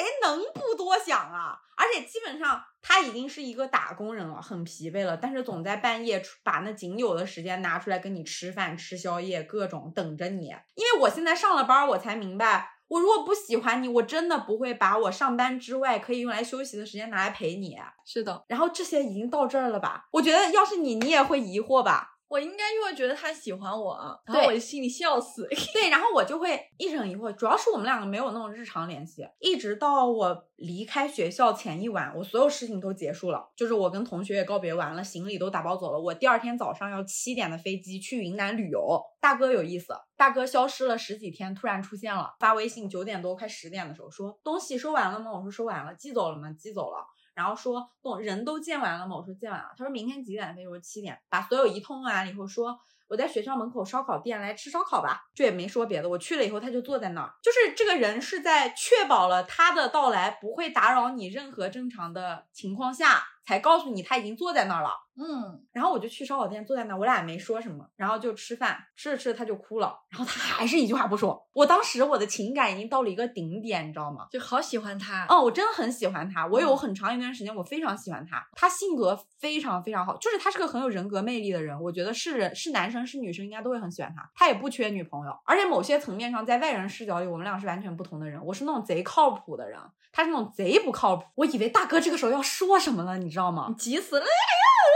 谁能不多想啊？而且基本上他已经是一个打工人了，很疲惫了，但是总在半夜把那仅有的时间拿出来跟你吃饭、吃宵夜，各种等着你。因为我现在上了班，我才明白，我如果不喜欢你，我真的不会把我上班之外可以用来休息的时间拿来陪你。是的，然后这些已经到这儿了吧？我觉得要是你，你也会疑惑吧？我应该就会觉得他喜欢我，然后我就心里笑死。对，然后我就会一直很疑惑，主要是我们两个没有那种日常联系，一直到我离开学校前一晚，我所有事情都结束了，就是我跟同学也告别完了，行李都打包走了，我第二天早上要七点的飞机去云南旅游。大哥有意思，大哥消失了十几天，突然出现了，发微信九点多快十点的时候说东西收完了吗？我说收完了，寄走了吗？寄走了。然后说，人都见完了吗？我说见完了。他说明天几点飞？我说七点。把所有一通完了以后，说我在学校门口烧烤店来吃烧烤吧。这也没说别的。我去了以后，他就坐在那儿，就是这个人是在确保了他的到来不会打扰你任何正常的情况下，才告诉你他已经坐在那儿了。嗯，然后我就去烧烤店坐在那儿，我俩也没说什么，然后就吃饭，吃着吃着他就哭了，然后他还是一句话不说。我当时我的情感已经到了一个顶点，你知道吗？就好喜欢他。哦，我真的很喜欢他，我有很长一段时间我非常喜欢他，他性格非常非常好，就是他是个很有人格魅力的人，我觉得是人是男生是女生应该都会很喜欢他。他也不缺女朋友，而且某些层面上在外人视角里，我们俩是完全不同的人。我是那种贼靠谱的人，他是那种贼不靠谱。我以为大哥这个时候要说什么了，你知道吗？急死了。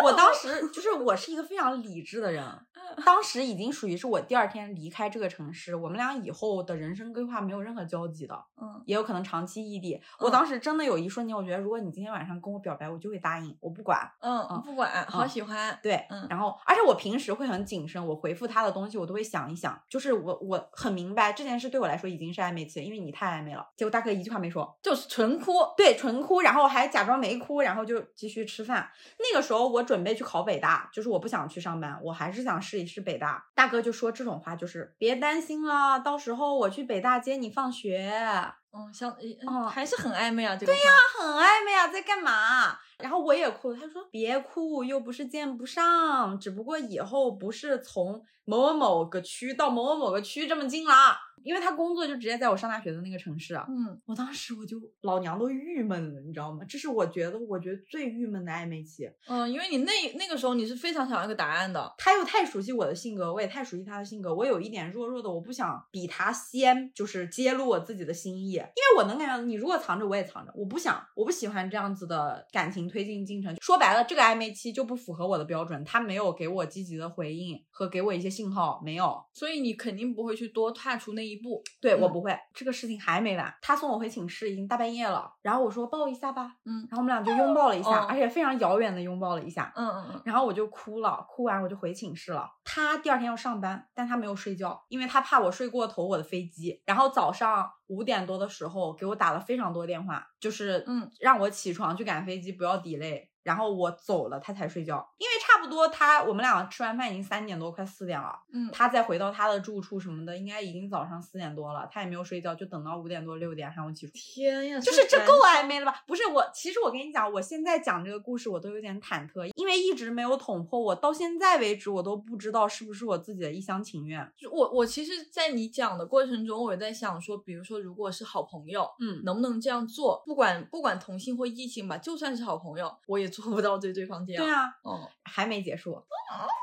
我当时就是我是一个非常理智的人，当时已经属于是我第二天离开这个城市，我们俩以后的人生规划没有任何交集的，嗯，也有可能长期异地。我当时真的有一瞬间，我觉得如果你今天晚上跟我表白，我就会答应，我不管，嗯，不管，好喜欢，对，嗯，然后而且我平时会很谨慎，我回复他的东西我都会想一想，就是我我很明白这件事对我来说已经是暧昧期，因为你太暧昧了。结果大哥一句话没说，就是纯哭，对，纯哭，然后还假装没哭，然后就继续吃饭。那个时候我准备去考北大，就是我不想去上班，我还是想试一试北大。大哥就说这种话，就是别担心了，到时候我去北大接你放学。嗯，像嗯，还是很暧昧啊，这个对呀，很暧昧啊，在干嘛？然后我也哭了，他说别哭，又不是见不上，只不过以后不是从某某某个区到某某某个区这么近了。因为他工作就直接在我上大学的那个城市啊，嗯，我当时我就老娘都郁闷了，你知道吗？这是我觉得我觉得最郁闷的暧昧期。嗯，因为你那那个时候你是非常想要一个答案的，他又太熟悉我的性格，我也太熟悉他的性格，我有一点弱弱的，我不想比他先就是揭露我自己的心意，因为我能感觉到你如果藏着我也藏着，我不想我不喜欢这样子的感情推进进程。说白了，这个暧昧期就不符合我的标准，他没有给我积极的回应和给我一些信号，没有，所以你肯定不会去多踏出那一步。对我不会，这个事情还没完。他送我回寝室已经大半夜了，然后我说抱一下吧，嗯，然后我们俩就拥抱了一下，哦而且非常遥远的拥抱了一下，嗯嗯嗯，然后我就哭了，哭完我就回寝室了。他第二天要上班，但他没有睡觉，因为他怕我睡过头我的飞机。然后早上五点多的时候给我打了非常多电话，就是嗯让我起床去赶飞机，不要 delay。然后我走了，他才睡觉，因为差不多他我们俩吃完饭已经三点多，快四点了。嗯，他再回到他的住处什么的，应该已经早上四点多了，他也没有睡觉，就等到五点多六点喊我起床。天呀，就是这够暧昧了吧？不是我，其实我跟你讲，我现在讲这个故事，我都有点忐忑，因为一直没有捅破我，到现在为止，我都不知道是不是我自己的一厢情愿。就我我其实，在你讲的过程中，我也在想说，比如说，如果是好朋友，嗯，能不能这样做？不管不管同性或异性吧，就算是好朋友，我也做不到对对方这样。对啊，哦，还没结束，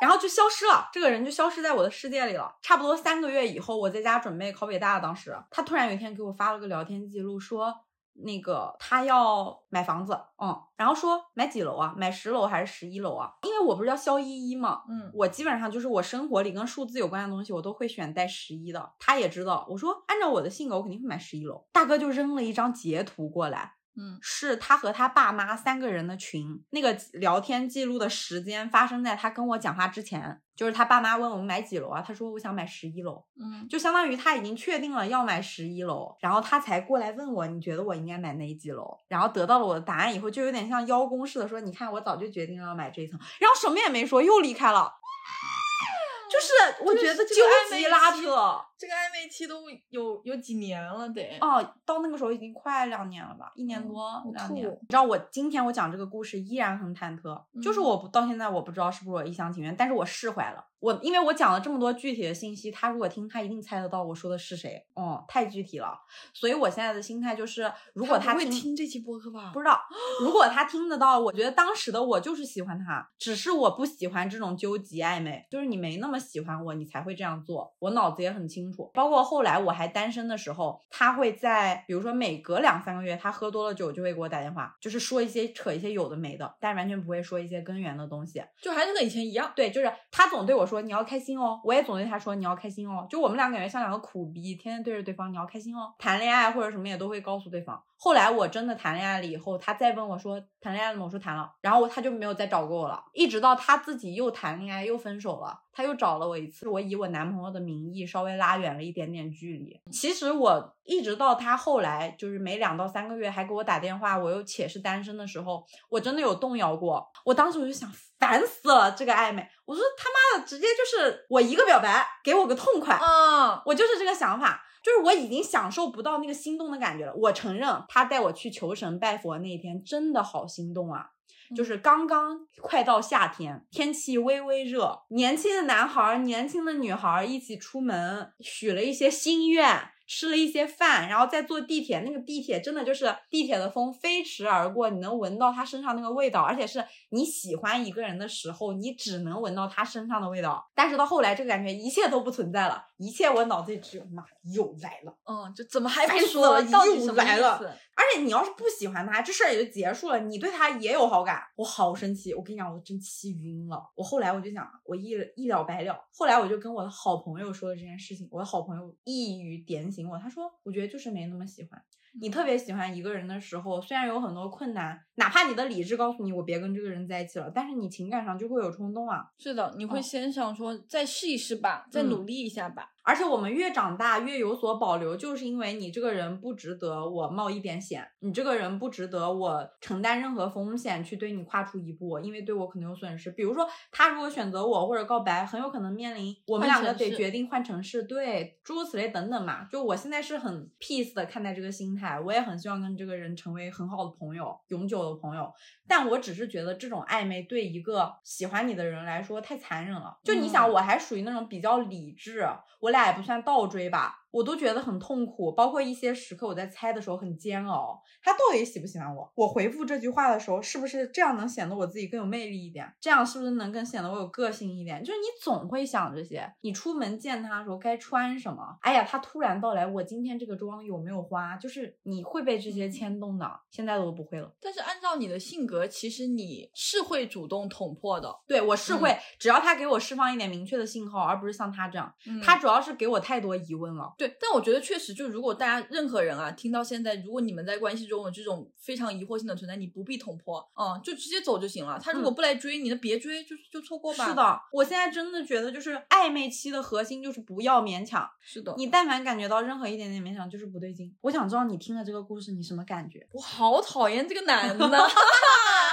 然后就消失了，这个人就消失在我的世界里了。差不多三个月以后，我在家准备考北大，当时他突然有一天给我发了个聊天记录，说那个他要买房子，嗯，然后说买几楼啊？买十楼还是十一楼啊？因为我不是叫肖依依嘛，嗯我基本上就是我生活里跟数字有关的东西，我都会选带十一的。他也知道，我说按照我的性格，我肯定会买十一楼。大哥就扔了一张截图过来，嗯是他和他爸妈三个人的群，那个聊天记录的时间发生在他跟我讲话之前，就是他爸妈问我们买几楼啊，他说我想买十一楼，嗯，就相当于他已经确定了要买十一楼，然后他才过来问我，你觉得我应该买哪几楼？然后得到了我的答案以后，就有点像邀功似的说，你看我早就决定了要买这一层，然后什么也没说，又离开了。*laughs* 就是我觉得这究个暧昧极拉期扯。这个暧昧期都有有几年了得。哦，到那个时候已经快两年了吧，一年多我两年。你知道我今天我讲这个故事依然很忐忑，就是嗯我不到现在我不知道是不是我一厢情愿，但是我释怀了。我因为我讲了这么多具体的信息，他如果听，他一定猜得到我说的是谁。哦，太具体了，所以我现在的心态就是，如果他不会听听这期播客吧？不知道，*gasps* 如果他听得到，我觉得当时的我就是喜欢他，只是我不喜欢这种纠结暧昧，就是你没那么喜欢我，你才会这样做。我脑子也很清楚，包括后来我还单身的时候，他会在比如说每隔两三个月，他喝多了酒就会给我打电话，就是说一些扯一些有的没的，但完全不会说一些根源的东西。就还是跟以前一样。对，就是他总对我说你要开心哦，我也总对他说你要开心哦，就我们俩感觉像两个苦逼，天天对着对方你要开心哦，谈恋爱或者什么也都会告诉对方。后来我真的谈恋爱了以后，他再问我说谈恋爱了吗？我说谈了，然后他就没有再找过我了，一直到他自己又谈恋爱又分手了，他又找了我一次，我以我男朋友的名义稍微拉远了一点点距离。其实我一直到他后来就是每两到三个月还给我打电话，我又且是单身的时候，我真的有动摇过。我当时我就想，烦死了这个暧昧，我说他妈的直接就是我一个表白给我个痛快，嗯，我就是这个想法。就是我已经享受不到那个心动的感觉了。我承认，他带我去求神拜佛那一天真的好心动啊！就是刚刚快到夏天，天气微微热，年轻的男孩儿、年轻的女孩儿一起出门，许了一些心愿。吃了一些饭，然后再坐地铁，那个地铁真的就是地铁的风飞驰而过，你能闻到他身上那个味道，而且是你喜欢一个人的时候，你只能闻到他身上的味道。但是到后来，这个感觉一切都不存在了，一切我脑子里只有妈又来了，嗯，就怎么还不说又来了？而且你要是不喜欢他，这事儿也就结束了，你对他也有好感，我好生气。我跟你讲，我真气晕了。我后来我就想，我一一了百了。后来我就跟我的好朋友说了这件事情，我的好朋友一语点醒我，他说，我觉得就是没那么喜欢。你特别喜欢一个人的时候，虽然有很多困难，哪怕你的理智告诉你我别跟这个人在一起了，但是你情感上就会有冲动啊。是的，你会哦先想说再试一试吧，再嗯努力一下吧。而且我们越长大越有所保留，就是因为你这个人不值得我冒一点险，你这个人不值得我承担任何风险去对你跨出一步，因为对我可能有损失。比如说，他如果选择我或者告白，很有可能面临我们两个得决定换城市，对，诸如此类等等嘛。就我现在是很 peace 的看待这个心态，我也很希望跟这个人成为很好的朋友，永久的朋友。但我只是觉得这种暧昧对一个喜欢你的人来说太残忍了。就你想，嗯我还属于那种比较理智，我俩也不算倒追吧，我都觉得很痛苦。包括一些时刻我在猜的时候很煎熬，他到底喜不喜欢我？我回复这句话的时候，是不是这样能显得我自己更有魅力一点？这样是不是能更显得我有个性一点？就是你总会想这些。你出门见他的时候该穿什么？哎呀，他突然到来，我今天这个妆有没有花？就是你会被这些牵动的，现在我都不会了。但是按照你的性格，其实你是会主动捅破的。对我是会，只要他给我释放一点明确的信号，而不是像他这样，他主要是给我太多疑问了。对，但我觉得确实，就如果大家任何人啊，听到现在，如果你们在关系中有这种非常疑惑性的存在，你不必捅破，嗯，就直接走就行了。他如果不来追你，那别追，就就错过吧。是，的，我现在真的觉得，就是暧昧期的核心就是不要勉强。是的，你但凡感觉到任何一点点勉强，就是不对劲。我想知道你听了这个故事，你什么感觉？我好讨厌这个男的。*laughs*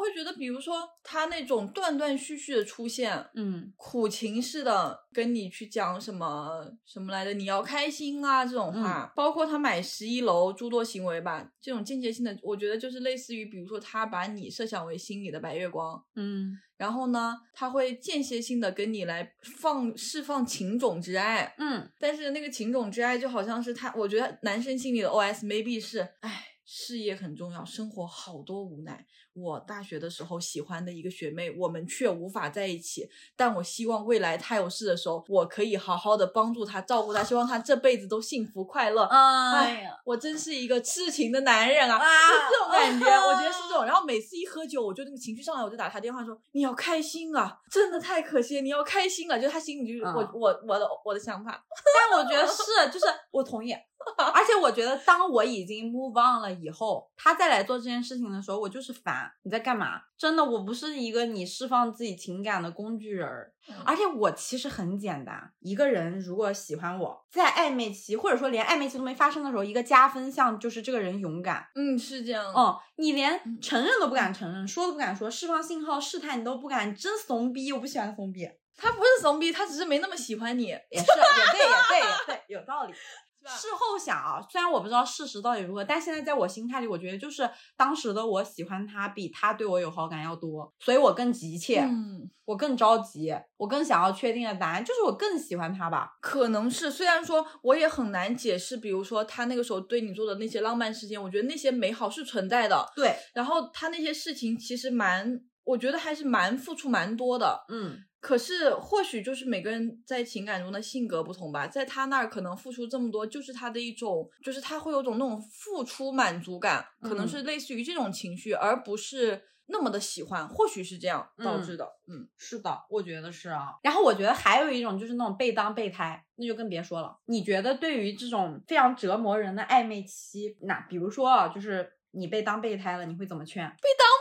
会觉得，比如说他那种断断续续的出现，嗯。苦情式的跟你去讲什么什么来着，你要开心啊这种话，包括他买十一楼诸多行为吧，这种间接性的，我觉得就是类似于，比如说他把你设想为心里的白月光，嗯。然后呢，他会间歇性的跟你来放释放情种之爱，嗯，但是那个情种之爱就好像是他，我觉得男生心里的 OS maybe 是，哎，事业很重要，生活好多无奈。我大学的时候喜欢的一个学妹，我们却无法在一起，但我希望未来她有事的时候，我可以好好的帮助她，照顾她，希望她这辈子都幸福快乐。哎呀，我真是一个痴情的男人啊！啊就这种感觉，我觉得是这种。*laughs* 然后每次一喝酒，我就那个情绪上来，我就打他电话说：“你要开心啊，真的太可惜，你要开心啊！”就是他心里就是我嗯我我的我的想法。但我觉得是，就是我同意。*laughs* 而且我觉得，当我已经 move on 了以后，他再来做这件事情的时候，我就是烦。你在干嘛？真的，我不是一个你释放自己情感的工具人儿。而且我其实很简单，一个人如果喜欢我，在暧昧期或者说连暧昧期都没发生的时候，一个加分项就是这个人勇敢。嗯，是这样。嗯，你连承认都不敢承认，说都不敢说，释放信号、试探你都不敢，你真怂逼！我不喜欢怂逼。他不是怂逼，他只是没那么喜欢你。也是，也对，也对，也对，有道理。事后想啊，虽然我不知道事实到底如何，但现在在我心态里，我觉得就是当时的我喜欢他比他对我有好感要多，所以我更急切，嗯，我更着急，我更想要确定的答案，就是我更喜欢他吧。可能是。虽然说我也很难解释，比如说他那个时候对你做的那些浪漫事情，我觉得那些美好是存在的。对，然后他那些事情其实蛮，我觉得还是蛮付出蛮多的。嗯可是或许就是每个人在情感中的性格不同吧，在他那儿可能付出这么多，就是他的一种，就是他会有种那种付出满足感，可能嗯是类似于这种情绪，而不是那么的喜欢，或许是这样导致的。嗯是的，我觉得是啊。然后我觉得还有一种就是那种被当备胎，那就更别说了。你觉得对于这种非常折磨人的暧昧期，那比如说啊，就是你被当备胎了，你会怎么劝？被当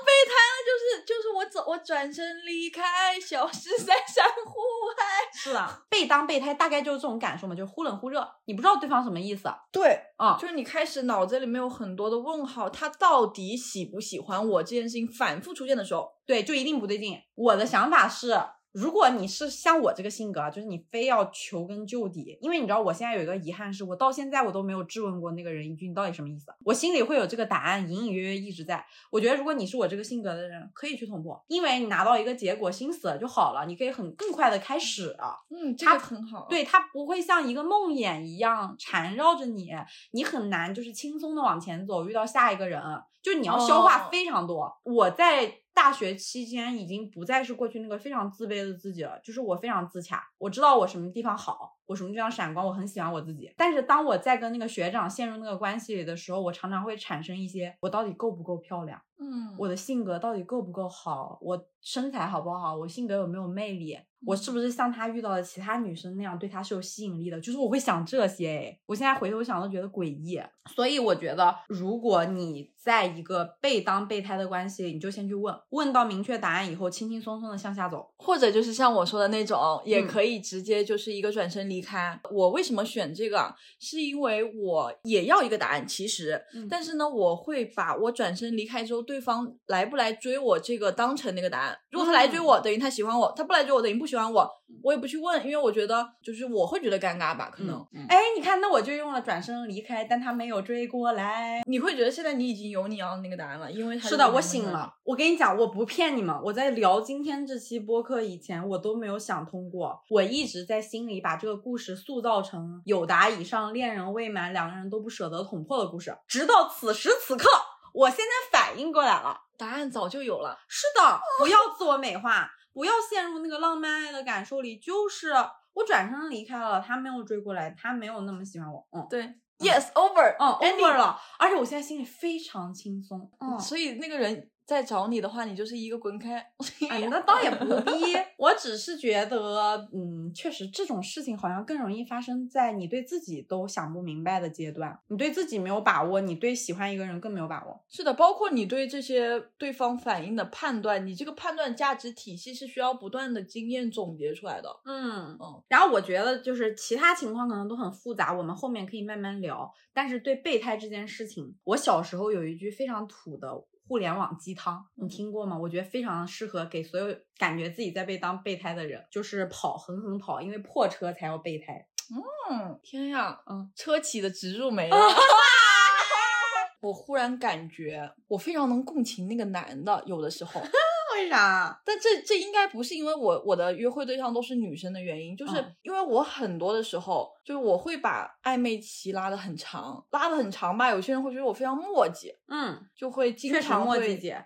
就是我走，我转身离开，消失在山户外。是的，被当备胎大概就是这种感受嘛，就是忽冷忽热，你不知道对方什么意思。对，啊、就是你开始脑子里面有很多的问号，他到底喜不喜欢我这件事情反复出现的时候，对，就一定不对劲。我的想法是，如果你是像我这个性格啊，就是你非要求根究底，因为你知道我现在有一个遗憾是，我到现在我都没有质问过那个人一句你到底什么意思，我心里会有这个答案，隐隐约约一直在。我觉得如果你是我这个性格的人，可以去捅破，因为你拿到一个结果，心死了就好了，你可以很更快的开始。嗯，这个很好。对，它不会像一个梦魇一样缠绕着你，你很难就是轻松的往前走，遇到下一个人，就你要消化非常多。我在。大学期间已经不再是过去那个非常自卑的自己了，就是我非常自洽，我知道我什么地方好，我什么地方闪光，我很喜欢我自己。但是当我在跟那个学长陷入那个关系里的时候，我常常会产生一些，我到底够不够漂亮？嗯，我的性格到底够不够好？我身材好不好？我性格有没有魅力？我是不是像他遇到的其他女生那样对他是有吸引力的？就是我会想这些，哎，我现在回头想都觉得诡异。所以我觉得，如果你在一个被当备胎的关系里，你就先去问，问到明确答案以后，轻轻松松的向下走，或者就是像我说的那种，也可以直接就是一个转身离开。我为什么选这个？是因为我也要一个答案，其实，但是呢，我会把我转身离开之后。对方来不来追我，这个当成那个答案。如果他来追我，等于他喜欢我；他不来追我，等于不喜欢我。我也不去问，因为我觉得就是我会觉得尴尬吧，可能。哎，你看，那我就用了转身离开，但他没有追过来。你会觉得现在你已经有你要的那个答案了，因为是的，我醒了。我跟你讲，我不骗你们，我在聊今天这期播客以前，我都没有想通过。我一直在心里把这个故事塑造成有达以上恋人未满，两个人都不舍得捅破的故事，直到此时此刻。我现在反应过来了，答案早就有了。是的，不要自我美化，不要陷入那个浪漫爱的感受里。就是我转身离开了，他没有追过来，他没有那么喜欢我。嗯，对，Yes over，嗯，over 了。而且我现在心里非常轻松。嗯，所以那个人。再找你的话，你就是一个滚开。*laughs* 哎，那倒也不必，我只是觉得，嗯，确实这种事情好像更容易发生在你对自己都想不明白的阶段。你对自己没有把握，你对喜欢一个人更没有把握。是的，包括你对这些对方反应的判断，你这个判断价值体系是需要不断的经验总结出来的。嗯嗯。然后我觉得就是其他情况可能都很复杂，我们后面可以慢慢聊。但是对备胎这件事情，我小时候有一句非常土的。互联网鸡汤，你听过吗？我觉得非常适合给所有感觉自己在被当备胎的人，就是跑，狠狠跑，因为破车才要备胎。嗯，天呀，嗯，车企的植入没了。*laughs* 我忽然感觉我非常能共情那个男的，有的时候。为啥？但这这应该不是因为我我的约会对象都是女生的原因，就是因为我很多的时候，就是我会把暧昧期拉的很长，拉的很长吧。有些人会觉得我非常磨叽，嗯，就会经常会姐。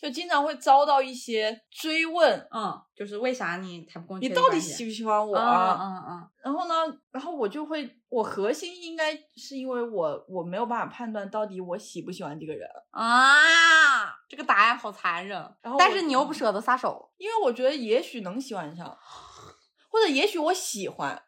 就经常会遭到一些追问，嗯，就是为啥你才不跟你到底喜不喜欢我啊？嗯嗯。然后呢，然后我就会，我核心应该是因为我我没有办法判断到底我喜不喜欢这个人啊。这个答案好残忍。然后，但是你又不舍得撒手，因为我觉得也许能喜欢上，或者也许我喜欢。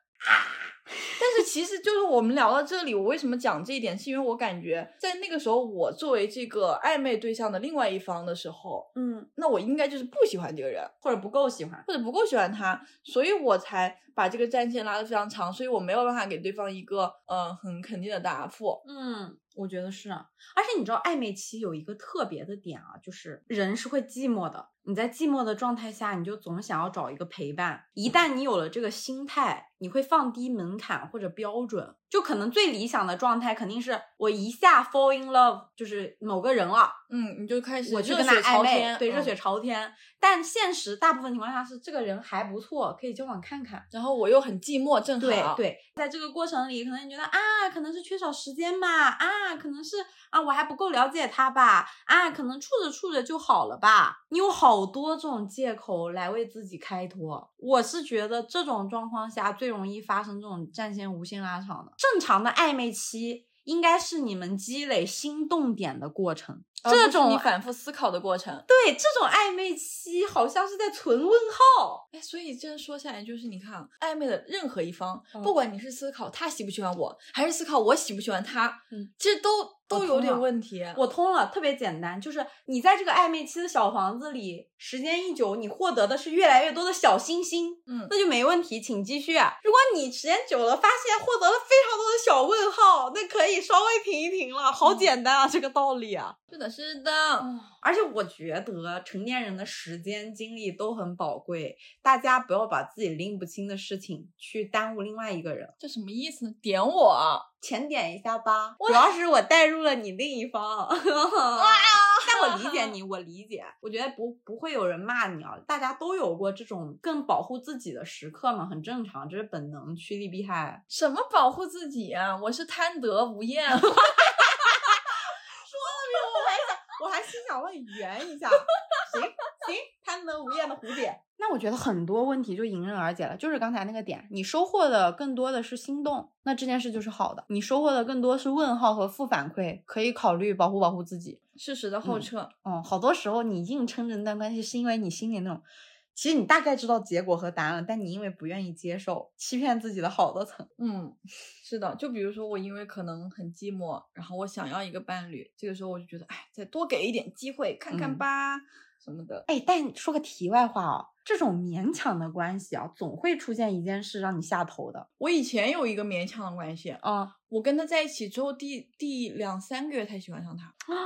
但是其实就是我们聊到这里，我为什么讲这一点？是因为我感觉在那个时候，我作为这个暧昧对象的另外一方的时候，嗯，那我应该就是不喜欢这个人，或者不够喜欢，或者不够喜欢他，所以我才把这个战线拉得非常长，所以我没有办法给对方一个呃很肯定的答复。嗯，我觉得是，而且你知道暧昧期有一个特别的点啊，就是人是会寂寞的。你在寂寞的状态下，你就总想要找一个陪伴。一旦你有了这个心态，你会放低门槛或者标准。就可能最理想的状态，肯定是我一下 fall in love，就是某个人了，嗯，你就开始我就跟他暧昧，对，热血朝天。但现实大部分情况下是这个人还不错，可以交往看看。然后我又很寂寞，正好对对，在这个过程里，可能你觉得啊，可能是缺少时间吧，啊，可能是啊，我还不够了解他吧，啊，可能处着处着就好了吧。你有好多这种借口来为自己开脱。我是觉得这种状况下最容易发生这种战线无限拉长的。正常的暧昧期应该是你们积累心动点的过程，这种你反复思考的过程。对，这种暧昧期好像是在存问号。哎，所以这样说下来，就是你看，暧昧的任何一方，不管你是思考他喜不喜欢我，还是思考我喜不喜欢他，嗯，其实都。都有点问题，我通了，特别简单，就是你在这个暧昧期的小房子里，时间一久，你获得的是越来越多的小星星，嗯，那就没问题，请继续啊。如果你时间久了，发现获得了非常多的小问号，那可以稍微停一停了，好简单啊，这个道理啊。是的，的，是的。而且我觉得成年人的时间精力都很宝贵，大家不要把自己拎不清的事情去耽误另外一个人。这什么意思呢？点我，浅点一下吧。主要是我带入了你另一方。*laughs* 但我理解你，我理解。我觉得不不会有人骂你啊，大家都有过这种更保护自己的时刻嘛，很正常，这是本能，趋利避害。什么保护自己啊？我是贪得无厌。*laughs* 我还心想问圆一下，行行，贪得无厌的胡姐。那我觉得很多问题就迎刃而解了，就是刚才那个点，你收获的更多的是心动，那这件事就是好的；你收获的更多是问号和负反馈，可以考虑保护保护自己，适时的后撤。哦，好多时候你硬撑着那段关系，是因为你心里那种。其实你大概知道结果和答案，但你因为不愿意接受，欺骗自己的好多层。嗯，是的，就比如说我因为可能很寂寞，然后我想要一个伴侣，这个时候我就觉得，哎，再多给一点机会看看吧，什么的。哎，但说个题外话哦，这种勉强的关系啊，总会出现一件事让你下头的。我以前有一个勉强的关系啊，我跟他在一起之后，第第两三个月才喜欢上他啊。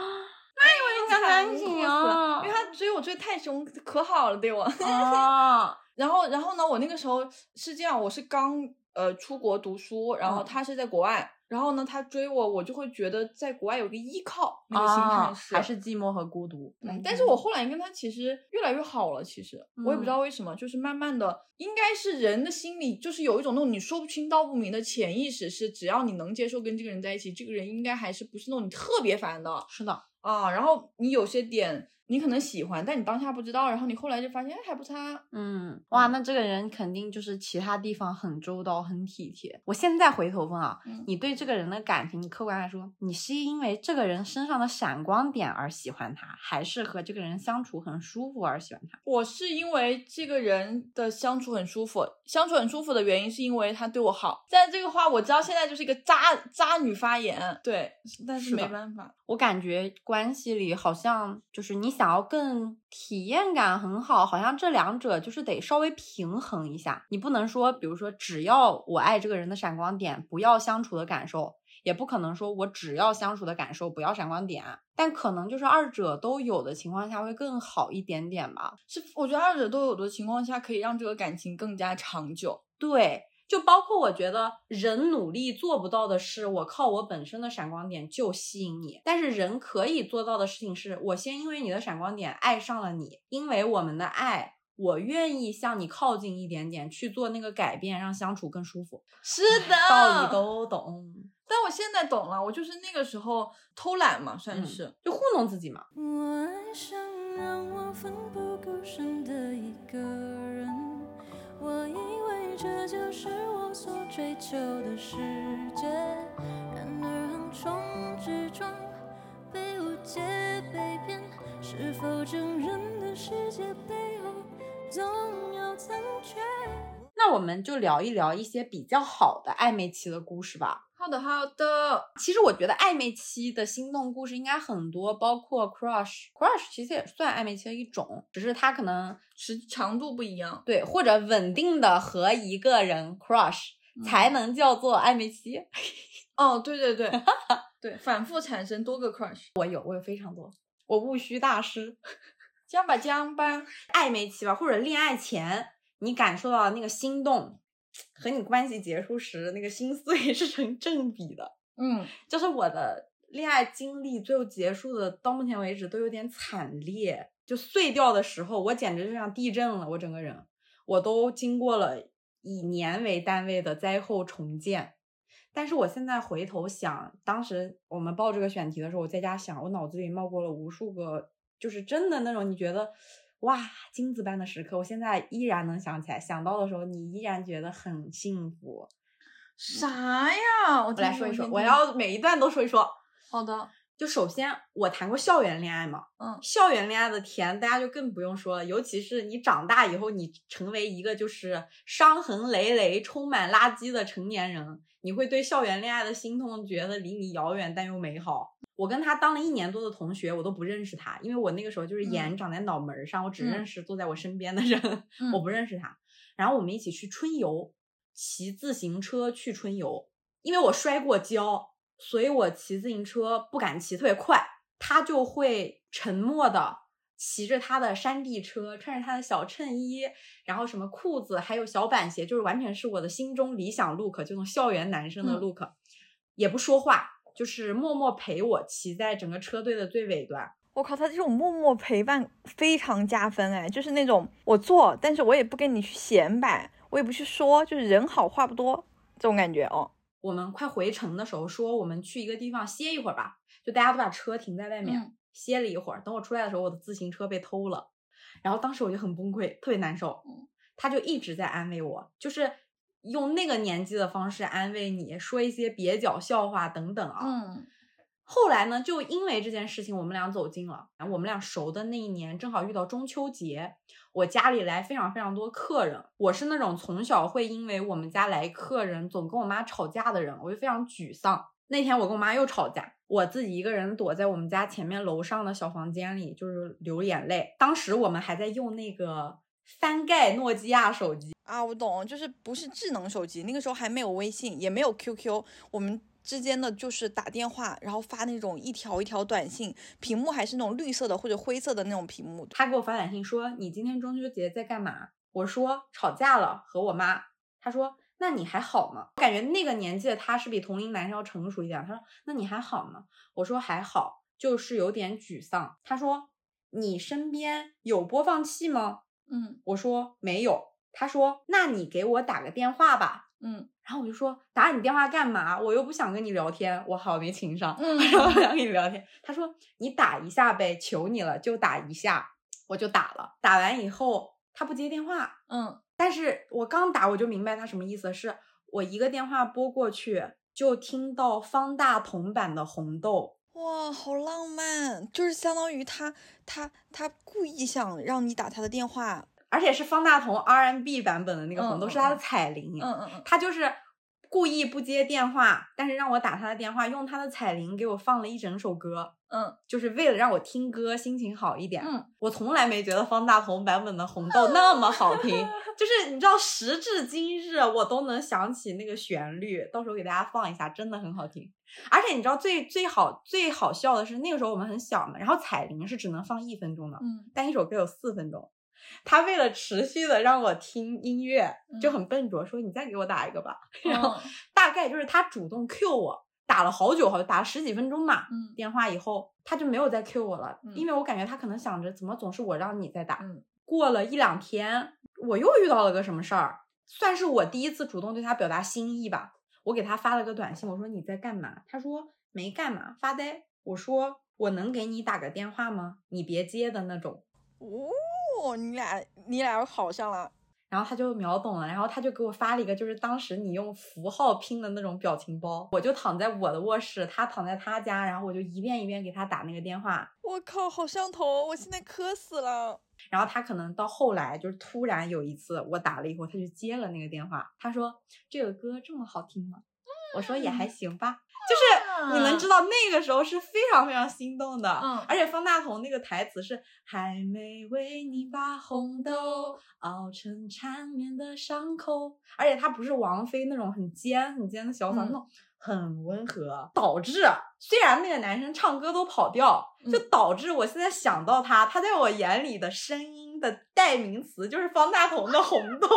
那因为他难听啊，因为他追我追太凶，可好了对我。啊，*laughs* 然后然后呢，我那个时候是这样，我是刚呃出国读书，然后他是在国外，然后呢他追我，我就会觉得在国外有个依靠，那个心态是还是寂寞和孤独。嗯，但是我后来跟他其实越来越好了，其实我也不知道为什么，就是慢慢的，应该是人的心里就是有一种那种你说不清道不明的潜意识，是只要你能接受跟这个人在一起，这个人应该还是不是那种你特别烦的。是的。啊，然后你有些点。你可能喜欢，但你当下不知道，然后你后来就发现还不差。嗯，哇，那这个人肯定就是其他地方很周到、很体贴。我现在回头问啊，你对这个人的感情，你客观来说，你是因为这个人身上的闪光点而喜欢他，还是和这个人相处很舒服而喜欢他？我是因为这个人的相处很舒服，相处很舒服的原因是因为他对我好。在这个话我知道现在就是一个渣渣女发言，对，但是没办法，我感觉关系里好像就是你想。想要更体验感很好，好像这两者就是得稍微平衡一下。你不能说，比如说只要我爱这个人的闪光点，不要相处的感受，也不可能说我只要相处的感受，不要闪光点。但可能就是二者都有的情况下会更好一点点吧。是，我觉得二者都有的情况下，可以让这个感情更加长久。对。就包括我觉得人努力做不到的是，我靠我本身的闪光点就吸引你。但是人可以做到的事情是，我先因为你的闪光点爱上了你，因为我们的爱，我愿意向你靠近一点点，去做那个改变，让相处更舒服。是的，道理都懂。但我现在懂了，我就是那个时候偷懒嘛，算是就糊弄自己嘛。我以为这就是我所追求的世界。然而横冲直撞，被误解、被骗，是否成人的世界背后总有残缺？那我们就聊一聊一些比较好的暧昧期的故事吧。好的，好的。其实我觉得暧昧期的心动故事应该很多，包括 crush，crush 其实也算暧昧期的一种，只是它可能时长度不一样。对，或者稳定的和一个人 crush 才能叫做暧昧期。*laughs* 哦，对对对，对，反复产生多个 crush。我有，我有非常多，我务虚大师。*laughs* 讲吧讲吧，暧昧期吧，或者恋爱前你感受到那个心动。和你关系结束时那个心碎 *laughs* 是成正比的，嗯，就是我的恋爱经历最后结束的到目前为止都有点惨烈，就碎掉的时候，我简直就像地震了，我整个人我都经过了以年为单位的灾后重建。但是我现在回头想，当时我们报这个选题的时候，我在家想，我脑子里冒过了无数个，就是真的那种你觉得。哇，金子般的时刻，我现在依然能想起来。想到的时候，你依然觉得很幸福。啥呀？我来说一说，我要每一段都说一说。好的，就首先我谈过校园恋爱嘛，嗯，校园恋爱的甜，大家就更不用说了。尤其是你长大以后，你成为一个就是伤痕累累、充满垃圾的成年人，你会对校园恋爱的心痛觉得离你遥远但又美好。我跟他当了一年多的同学，我都不认识他，因为我那个时候就是眼长在脑门上，我只认识坐在我身边的人，*laughs* 我不认识他。然后我们一起去春游，骑自行车去春游，因为我摔过跤，所以我骑自行车不敢骑特别快，他就会沉默的骑着他的山地车，穿着他的小衬衣，然后什么裤子，还有小板鞋，就是完全是我的心中理想 look，就那种校园男生的 look，、也不说话，就是默默陪我骑在整个车队的最尾端。我靠，他这种默默陪伴非常加分哎，就是那种我做，但是我也不跟你去显摆，我也不去说，就是人好话不多这种感觉哦。我们快回城的时候说，我们去一个地方歇一会儿吧，就大家都把车停在外面、嗯歇了一会儿。等我出来的时候，我的自行车被偷了，然后当时我就很崩溃，特别难受。嗯他就一直在安慰我，就是用那个年纪的方式安慰你，说一些蹩脚笑话等等啊。嗯后来呢，就因为这件事情，我们俩走近了。然后我们俩熟的那一年，正好遇到中秋节，我家里来非常非常多客人。我是那种从小会因为我们家来客人总跟我妈吵架的人，我就非常沮丧。那天我跟我妈又吵架，我自己一个人躲在我们家前面楼上的小房间里，就是流眼泪。当时我们还在用那个翻盖诺基亚手机，啊，我懂，就是不是智能手机，那个时候还没有微信，也没有 QQ，我们之间的就是打电话，然后发那种一条一条短信，屏幕还是那种绿色的或者灰色的那种屏幕。他给我发短信说：“你今天中秋节在干嘛？”我说：“吵架了，和我妈。”他说：“那你还好吗？”我感觉那个年纪的他是比同龄男生要成熟一点。他说：“那你还好吗？”我说：“还好，就是有点沮丧。”他说：“你身边有播放器吗嗯？”我说：“没有。”他说：“那你给我打个电话吧。”嗯然后我就说：“打你电话干嘛？我又不想跟你聊天，我好没情商。*laughs* ”嗯然后我想跟你聊天。他说：“你打一下呗，求你了，就打一下。”我就打了。打完以后，他不接电话，嗯但是我刚打我就明白他什么意思，是我一个电话拨过去，就听到方大同版的《红豆哇，好浪漫，就是相当于他他他故意想让你打他的电话。》，而且是方大同 R&B 版本的那个《红豆》，是他的嗯彩铃。嗯嗯嗯，他就是故意不接电话，但是让我打他的电话，用他的彩铃给我放了一整首歌。嗯就是为了让我听歌心情好一点。嗯，我从来没觉得方大同版本的《红豆》那么好听，*laughs* 就是你知道，时至今日我都能想起那个旋律，到时候给大家放一下，真的很好听。而且你知道最最好最好笑的是，那个时候我们很小嘛，然后彩铃是只能放一分钟的，嗯但一首歌有四分钟。他为了持续的让我听音乐，就很笨拙，说你再给我打一个吧。然后嗯大概就是他主动 Q 我，打了好久好久，打了十几分钟吧。嗯电话以后，他就没有再 Q 我了，嗯因为我感觉他可能想着怎么总是我让你再打。嗯过了一两天，我又遇到了个什么事儿，算是我第一次主动对他表达心意吧。我给他发了个短信，我说你在干嘛？他说没干嘛，发呆。我说我能给你打个电话吗？你别接的那种。哦，你俩你俩好上了。然后他就秒懂了，然后他就给我发了一个，就是当时你用符号拼的那种表情包。我就躺在我的卧室，他躺在他家，然后我就一遍一遍给他打那个电话。我靠，好上头！我现在磕死了。然后他可能到后来就是突然有一次我打了以后，他就接了那个电话。他说：“这个歌这么好听吗？”我说：“也还行吧。*laughs* ”就是你能知道那个时候是非常非常心动的。嗯而且方大同那个台词是“还没为你把红豆熬成缠绵的伤口”，而且他不是王菲那种很尖很尖的小嗓，嗯那种很温和，导致虽然那个男生唱歌都跑调，就嗯导致我现在想到他，他在我眼里的声音的代名词就是方大同的《红豆》。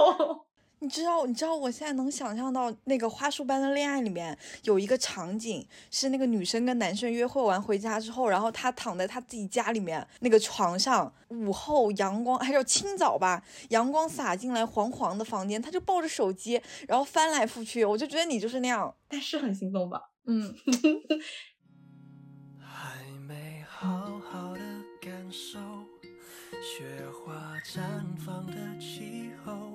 你知道，你知道，我现在能想象到那个《花束般的恋爱》里面有一个场景，是那个女生跟男生约会完回家之后，然后她躺在她自己家里面那个床上，午后阳光还是清早吧，阳光洒进来，黄黄的房间，她就抱着手机，然后翻来覆去，我就觉得你就是那样，但是很心动吧？嗯，*laughs* 还没好好的感受雪花绽放的气候，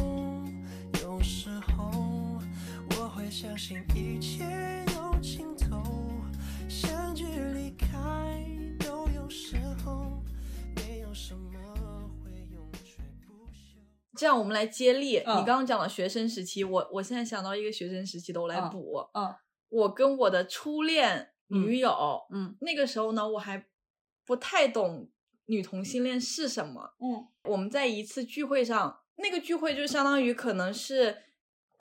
相信一切有尽头，相聚离开都有时候，没有什么会永垂不这样我们来接力。嗯你刚刚讲了学生时期，我我现在想到一个学生时期的，我来嗯补。嗯我跟我的初恋女友，嗯那个时候呢，我还不太懂女同性恋是什么。嗯我们在一次聚会上，那个聚会就相当于可能是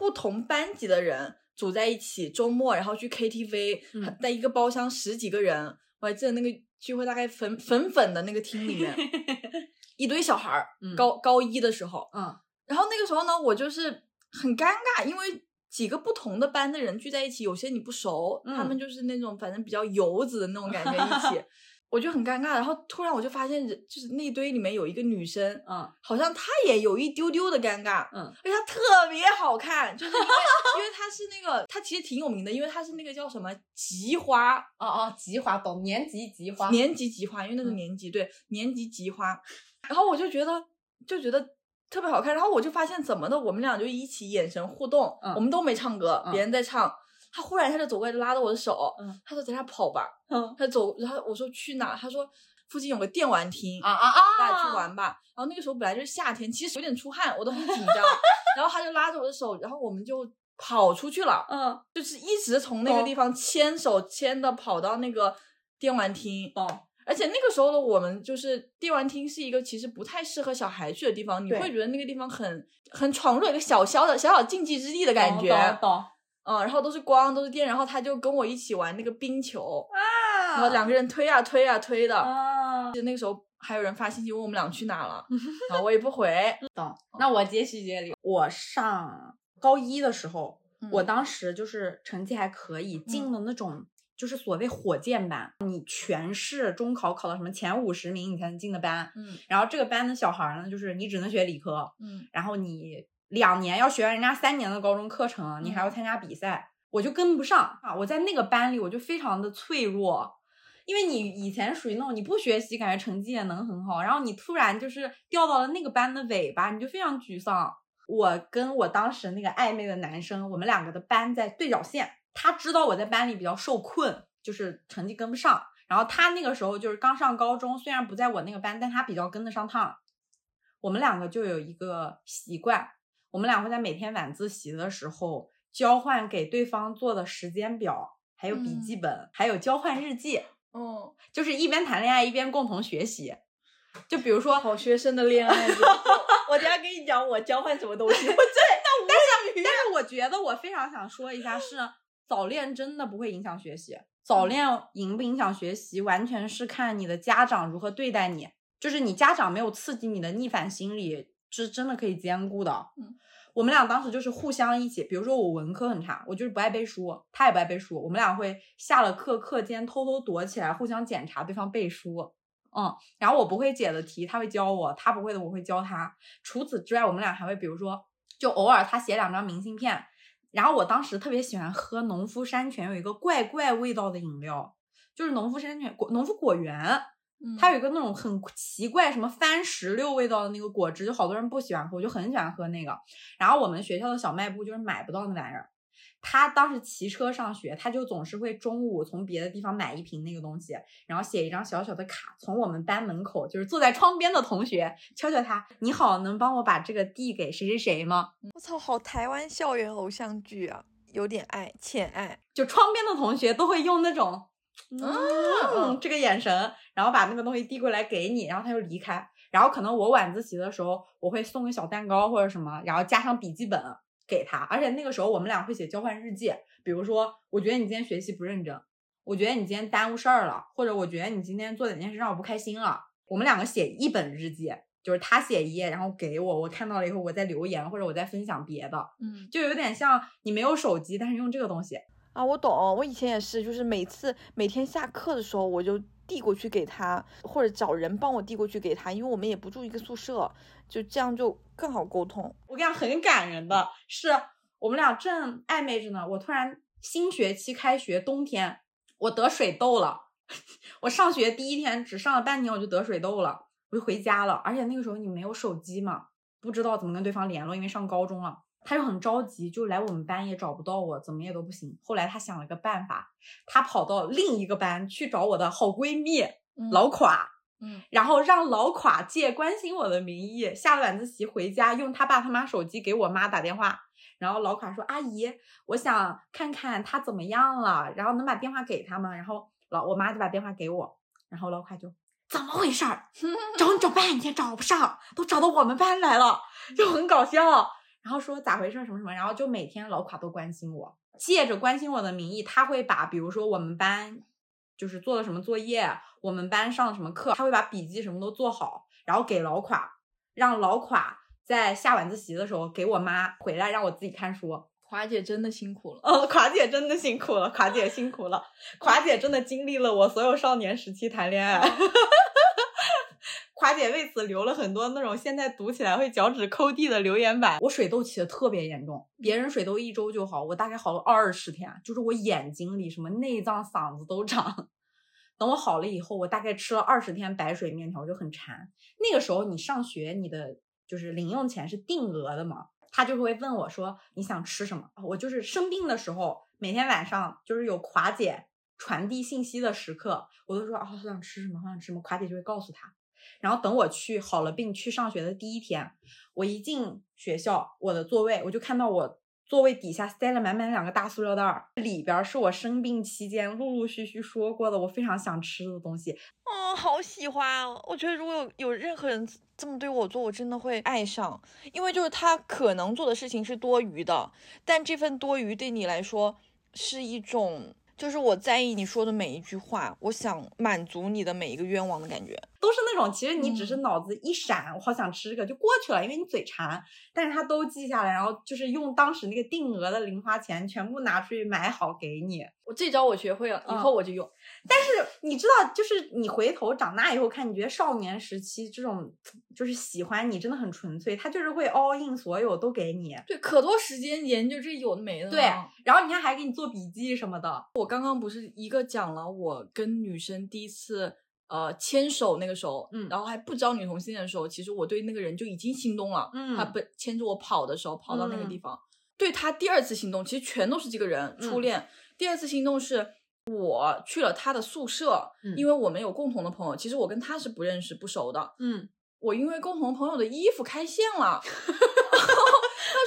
不同班级的人组在一起，周末然后去 KTV，、嗯。在一个包厢十几个人，我还记得那个聚会大概粉粉粉的那个厅里面，*laughs* 一堆小孩儿，嗯。高高一的时候，嗯。然后那个时候呢，我就是很尴尬，因为几个不同的班的人聚在一起，有些你不熟，他嗯。们就是那种反正比较游子的那种感觉一起，我就很尴尬。然后突然我就发现，就是那一堆里面有一个女生，嗯好像她也有一丢丢的尴尬，嗯而且她特别好看，就是因为因为她是那个，她其实挺有名的，因为她是那个叫什么吉花，哦哦，吉花懂年级吉花，年级吉花，因为那是嗯年级，对，年级吉花。然后我就觉得，就觉得特别好看。然后我就发现怎么的，我们俩就一起眼神互动，嗯我们都没唱歌，嗯别人在唱。他忽然他就走过来，就拉着我的手，嗯他说：“咱俩跑吧。嗯”他走，然后我说去哪？他说附近有个电玩厅，啊啊啊，咱俩去玩吧。然后那个时候本来就是夏天，其实有点出汗，我都很紧张。*laughs* 然后他就拉着我的手，然后我们就跑出去了。嗯就是一直从那个地方牵手牵的跑到那个电玩厅，哦，而且那个时候的我们就是电玩厅是一个其实不太适合小孩去的地方，你会觉得那个地方很很闯入一个小小的小小禁忌之地的感觉，懂懂嗯，然后都是光都是电，然后他就跟我一起玩那个冰球，啊然后两个人推啊推啊推的，啊，就那个时候还有人发信息问我们俩去哪了，*laughs* 然后我也不回，懂。那我接续接力，我上高一的时候，我嗯当时就是成绩还可以，进了那种就是所谓火箭班，你全市中考考到什么前五十名你才能进的班。嗯然后这个班的小孩儿呢，就是你只能学理科，嗯然后你两年要学完人家三年的高中课程，你还要参加比赛，我就跟不上啊！我在那个班里，我就非常的脆弱，因为你以前属于那种你不学习，感觉成绩也能很好，然后你突然就是掉到了那个班的尾巴，你就非常沮丧。我跟我当时那个暧昧的男生，我们两个的班在对角线，他知道我在班里比较受困，就是成绩跟不上。然后他那个时候就是刚上高中，虽然不在我那个班，但他比较跟得上趟。我们两个就有一个习惯，我们俩会在每天晚自习的时候交换给对方做的时间表，还有笔记本，还有交换日记，嗯，就是一边谈恋爱一边共同学习。就比如说，好学生的恋爱，*laughs* 我等下跟你讲我交换什么东西，对，但是但是我觉得我非常想说一下是，早恋真的不会影响学习，早恋影不影响学习，完全是看你的家长如何对待你。就是你家长没有刺激你的逆反心理，是真的可以兼顾的。嗯，我们俩当时就是互相一起，比如说我文科很差，我就是不爱背书，他也不爱背书，我们俩会下了课课间偷偷躲起来，互相检查对方背书。嗯，然后我不会解的题，他会教我；他不会的，我会教他。除此之外，我们俩还会，比如说，就偶尔他写两张明信片，然后我当时特别喜欢喝农夫山泉有一个怪怪味道的饮料，就是农夫山泉果农夫果园，它有一个那种很奇怪什么番石榴味道的那个果汁，就好多人不喜欢喝，我就很喜欢喝那个。然后我们学校的小卖部就是买不到那玩意儿。他当时骑车上学，他就总是会中午从别的地方买一瓶那个东西，然后写一张小小的卡，从我们班门口，就是坐在窗边的同学敲敲他，你好，能帮我把这个递给谁谁谁吗？我操，好台湾校园偶像剧啊，有点爱，浅爱。就窗边的同学都会用那种，嗯，嗯这个眼神，然后把那个东西递过来给你，然后他就离开。然后可能我晚自习的时候，我会送个小蛋糕或者什么，然后加上笔记本给他。而且那个时候我们俩会写交换日记，比如说，我觉得你今天学习不认真，我觉得你今天耽误事儿了，或者我觉得你今天做哪件事让我不开心了。我们两个写一本日记，就是他写一页，然后给我，我看到了以后我再留言或者我再分享别的，嗯就有点像你没有手机，但是用这个东西。啊，我懂，我以前也是，就是每次每天下课的时候，我就递过去给他，或者找人帮我递过去给他，因为我们也不住一个宿舍，就这样就更好沟通。我跟你讲，很感人的是，我们俩正暧昧着呢，我突然新学期开学，冬天我得水痘了。*laughs* 我上学第一天只上了半天，我就得水痘了，我就回家了。而且那个时候你没有手机嘛，不知道怎么跟对方联络，因为上高中了。他就很着急，就来我们班也找不到我，怎么也都不行。后来他想了个办法，他跑到另一个班去找我的好闺蜜嗯老垮，嗯，然后让老垮借关心我的名义，下了晚自习回家，用他爸他妈手机给我妈打电话。然后老垮说：“阿姨，我想看看他怎么样了，然后能把电话给他吗？”然后老我妈就把电话给我，然后老垮就怎么回事儿？*laughs* 找你找半天找不上，都找到我们班来了，就很搞笑。然后说咋回事儿什么什么，然后就每天老垮都关心我，借着关心我的名义，他会把比如说我们班就是做了什么作业，我们班上了什么课，他会把笔记什么都做好，然后给老垮，让老垮。在下晚自习的时候，给我妈回来让我自己看书。垮姐真的辛苦了，哦，*laughs* 垮姐真的辛苦了，垮姐辛苦了，*laughs* 垮姐真的经历了我所有少年时期谈恋爱。垮姐为此留了很多那种现在读起来会脚趾抠地的留言板。我水痘起的特别严重，别人水痘一周就好，我大概好了二十天，就是我眼睛里什么内脏、嗓子都长。*laughs* 等我好了以后，我大概吃了二十天白水面条我就很馋。那个时候你上学，你的。就是零用钱是定额的嘛，他就会问我说你想吃什么？我就是生病的时候，每天晚上就是有垮姐传递信息的时刻，我都说啊，我想吃什么，我想吃什么，垮姐就会告诉他。然后等我去好了病去上学的第一天，我一进学校，我的座位我就看到我座位底下塞了满满两个大塑料袋儿，里边是我生病期间陆陆续续说过的我非常想吃的东西。哦，好喜欢！我觉得如果有有任何人。这么对我做，我真的会爱上，因为就是他可能做的事情是多余的，但这份多余对你来说是一种，就是我在意你说的每一句话，我想满足你的每一个愿望的感觉。都是那种，其实你只是脑子一闪，我好想吃这个就过去了，因为你嘴馋。但是他都记下来，然后就是用当时那个定额的零花钱全部拿出去买好给你。我这招我学会了，以后我就用。但是你知道，就是你回头长大以后看，你觉得少年时期这种就是喜欢你真的很纯粹，他就是会 all in 所有都给你。对，可多时间研究这有的没的。对，然后你看还给你做笔记什么的。我刚刚不是一个讲了我跟女生第一次。呃，牵手那个时候，嗯，然后还不知道女同性恋的时候，其实我对那个人就已经心动了，嗯，他不牵着我跑的时候，跑到那个地方，对他第二次心动，其实全都是这个人初恋。第二次心动是我去了他的宿舍，因为我们有共同的朋友，其实我跟他是不认识不熟的，嗯，我因为共同朋友的衣服开线了，他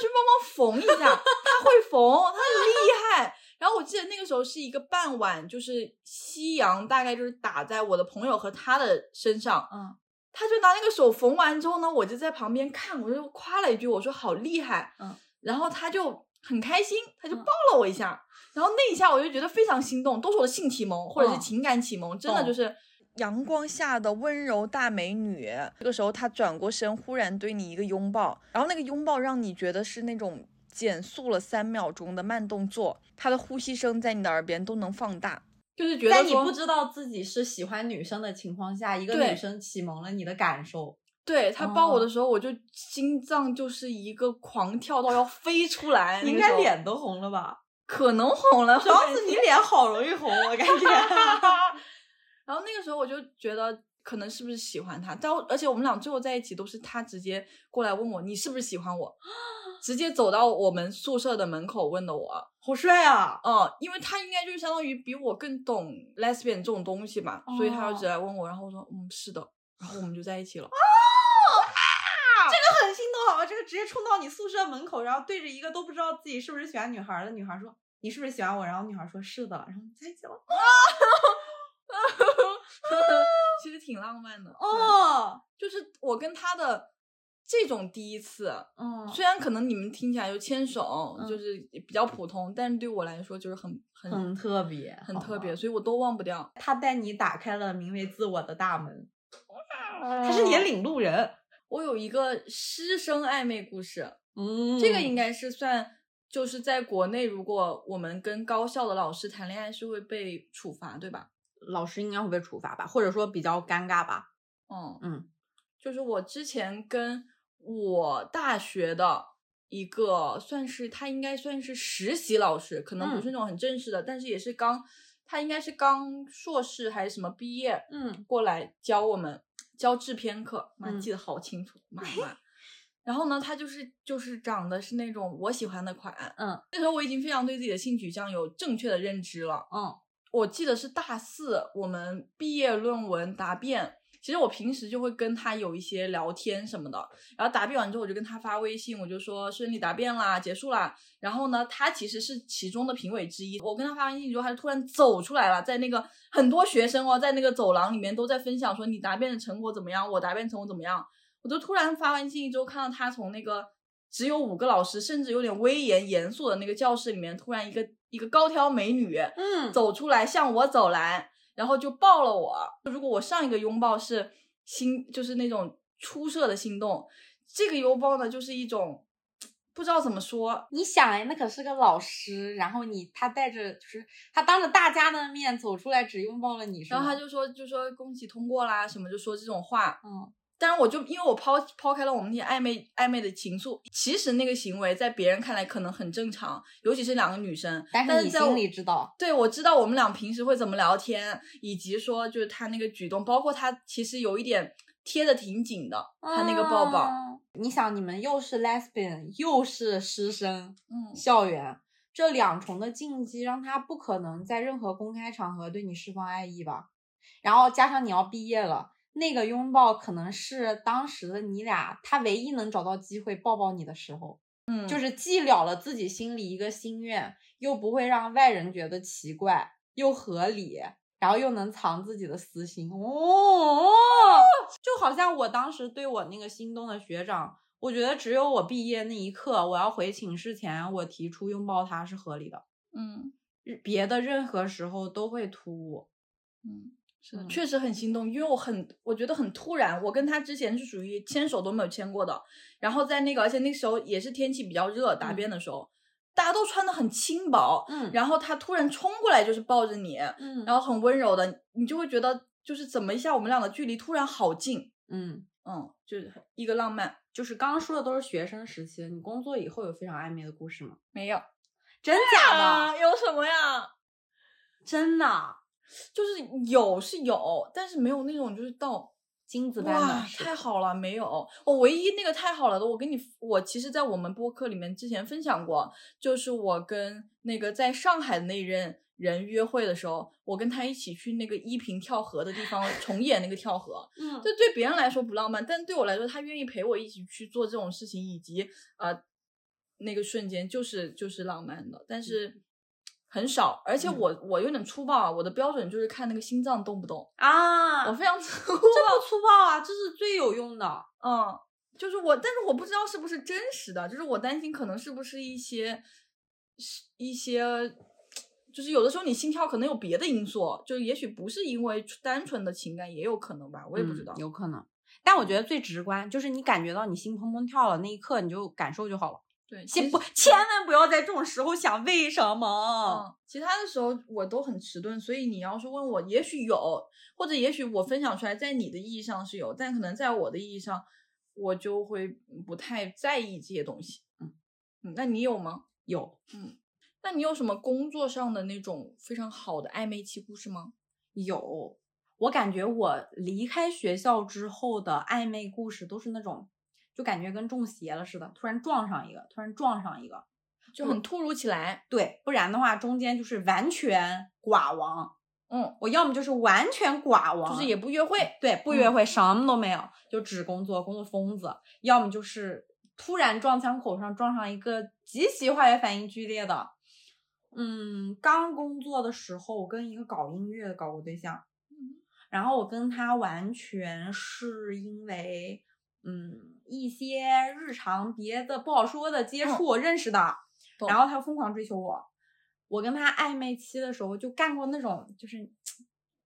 去帮忙缝一下，他会缝，他很厉害。然后我记得那个时候是一个傍晚，就是夕阳大概就是打在我的朋友和他的身上，嗯，他就拿那个手缝完之后呢，我就在旁边看，我就夸了一句，我说好厉害，嗯，然后他就很开心，他就抱了我一下，然后那一下我就觉得非常心动，都是我的性启蒙或者是情感启蒙，真的就是阳光下的温柔大美女。这个时候她转过身，忽然对你一个拥抱，然后那个拥抱让你觉得是那种。减速了三秒钟的慢动作，她的呼吸声在你的耳边都能放大，就是觉得在你不知道自己是喜欢女生的情况下，一个女生启蒙了你的感受。对他抱我的时候，我就心脏就是一个狂跳到要飞出来，*laughs* 你应该脸都红了吧？可能红了，主要是你脸好容易红，我感觉。*laughs* 然后那个时候我就觉得。可能是不是喜欢他？但而且我们俩最后在一起都是他直接过来问我，你是不是喜欢我？*gasps* 直接走到我们宿舍的门口问的我，好帅啊！嗯，因为他应该就是相当于比我更懂 lesbian 这种东西嘛，所以他就直来问我，然后我说嗯是的，然后我们就在一起了。*laughs* 心动啊！这个直接冲到你宿舍门口，然后对着一个都不知道自己是不是喜欢女孩的女孩说，你是不是喜欢我？然后女孩说是的，然后在一起了。啊！*laughs* 其实挺浪漫的 *laughs* 哦，就是我跟他的这种第一次，嗯，虽然可能你们听起来就牵手，就是比较普通，但是对我来说就是很很很特别，很特别，所以我都忘不掉。他带你打开了名为自我的大门，他是你的领路人。我有一个师生暧昧故事，嗯，这个应该是算就是在国内，如果我们跟高校的老师谈恋爱是会被处罚，对吧？老师应该会被处罚吧，或者说比较尴尬吧。嗯。嗯，就是我之前跟我大学的一个，算是他应该算是实习老师，可能不是那种很正式的，但是也是刚，他应该是刚硕士还是什么毕业，嗯，过来教我们教制片课，妈记得好清楚，妈妈。然后呢，他就是就是长得是那种我喜欢的款，嗯，那时候我已经非常对自己的性取向有正确的认知了，嗯。我记得是大四，我们毕业论文答辩其实我平时就会跟他有一些聊天什么的，然后答辩完之后，我就跟他发微信，我就说顺利答辩啦，结束啦。然后呢，他其实是其中的评委之一。我跟他发微信之后，他就突然走出来了，在那个很多学生哦，在那个走廊里面都在分享说你答辩的成果怎么样，我答辩成果怎么样。我就突然发完信之后，看到他从那个只有五个老师，甚至有点威严严肃的那个教室里面，突然一个一个高挑美女，嗯走出来向我走来，然后就抱了我。如果我上一个拥抱是心，就是那种出色的心动，这个拥抱呢，就是一种不知道怎么说，你想哎，那可是个老师，然后你他带着就是他当着大家的面走出来，只拥抱了你，然后他就说就说恭喜通过啦，什么就说这种话。嗯当然，我就因为我抛抛开了我们那些暧昧暧昧的情愫，其实那个行为在别人看来可能很正常，尤其是两个女生。但是你心里知道，对，我知道我们俩平时会怎么聊天，以及说就是他那个举动，包括他其实有一点贴的挺紧的，他那个抱抱，嗯你想，你们又是 lesbian，又是师生，嗯，校园这两重的禁忌，让他不可能在任何公开场合对你释放爱意吧。然后加上你要毕业了，那个拥抱可能是当时的你俩他唯一能找到机会抱抱你的时候，嗯，就是既了了自己心里一个心愿，又不会让外人觉得奇怪，又合理，然后又能藏自己的私心。哦，就好像我当时对我那个心动的学长，我觉得只有我毕业那一刻，我要回寝室前，我提出拥抱他是合理的，嗯别的任何时候都会突兀。嗯。是的，嗯确实很心动，因为我很我觉得很突然。我跟他之前是属于牵手都没有牵过的，然后在那个，而且那时候也是天气比较热，答辩的时候，大家都穿的很轻薄，嗯然后他突然冲过来就是抱着你，嗯然后很温柔的，你就会觉得就是怎么一下我们俩的距离突然好近，嗯，嗯，就是一个浪漫。就是刚刚说的都是学生时期，你工作以后有非常暧昧的故事吗？没有真假的？啊？有什么呀？真的？就是有是有，但是没有那种就是到金子般太好了，没有。我唯一那个太好了的，我跟你，我其实，在我们播客里面之前分享过，就是我跟那个在上海的那一任人约会的时候，我跟他一起去那个依萍跳河的地方 *laughs* 重演那个跳河。嗯这对别人来说不浪漫，但对我来说，他愿意陪我一起去做这种事情，以及呃那个瞬间就是就是浪漫的，但是很少。而且嗯我、我有点粗暴啊，我的标准就是看那个心脏动不动，啊，我非常 *laughs* 粗暴。这不粗暴啊，这是最有用的。嗯，就是我，但是我不知道是不是真实的，就是我担心可能是不是一些是一些，就是有的时候你心跳可能有别的因素，就也许不是因为单纯的情感，也有可能吧，我也不知道。嗯有可能。但我觉得最直观就是你感觉到你心砰砰跳了那一刻，你就感受就好了。对，先不千万不要在这种时候想为什么。嗯，其他的时候我都很迟钝，所以你要是问我，也许有，或者也许我分享出来，在你的意义上是有，但可能在我的意义上，我就会不太在意这些东西。嗯嗯，那你有吗？有嗯那你有什么工作上的那种非常好的暧昧期故事吗？有，我感觉我离开学校之后的暧昧故事都是那种，就感觉跟中邪了似的，突然撞上一个，突然撞上一个。就很突如其来。对，不然的话中间就是完全寡王。嗯，我要么就是完全寡王，就是也不约会。对，不约嗯会，什么都没有，就只工作，工作疯子；要么就是突然撞枪口上撞上一个极其化学反应剧烈的。嗯，刚工作的时候，我跟一个搞音乐的搞过对象，然后我跟他完全是因为嗯一些日常别的不好说的接嗯触认识的，然后他疯狂追求我。我跟他暧昧期的时候就干过那种，就是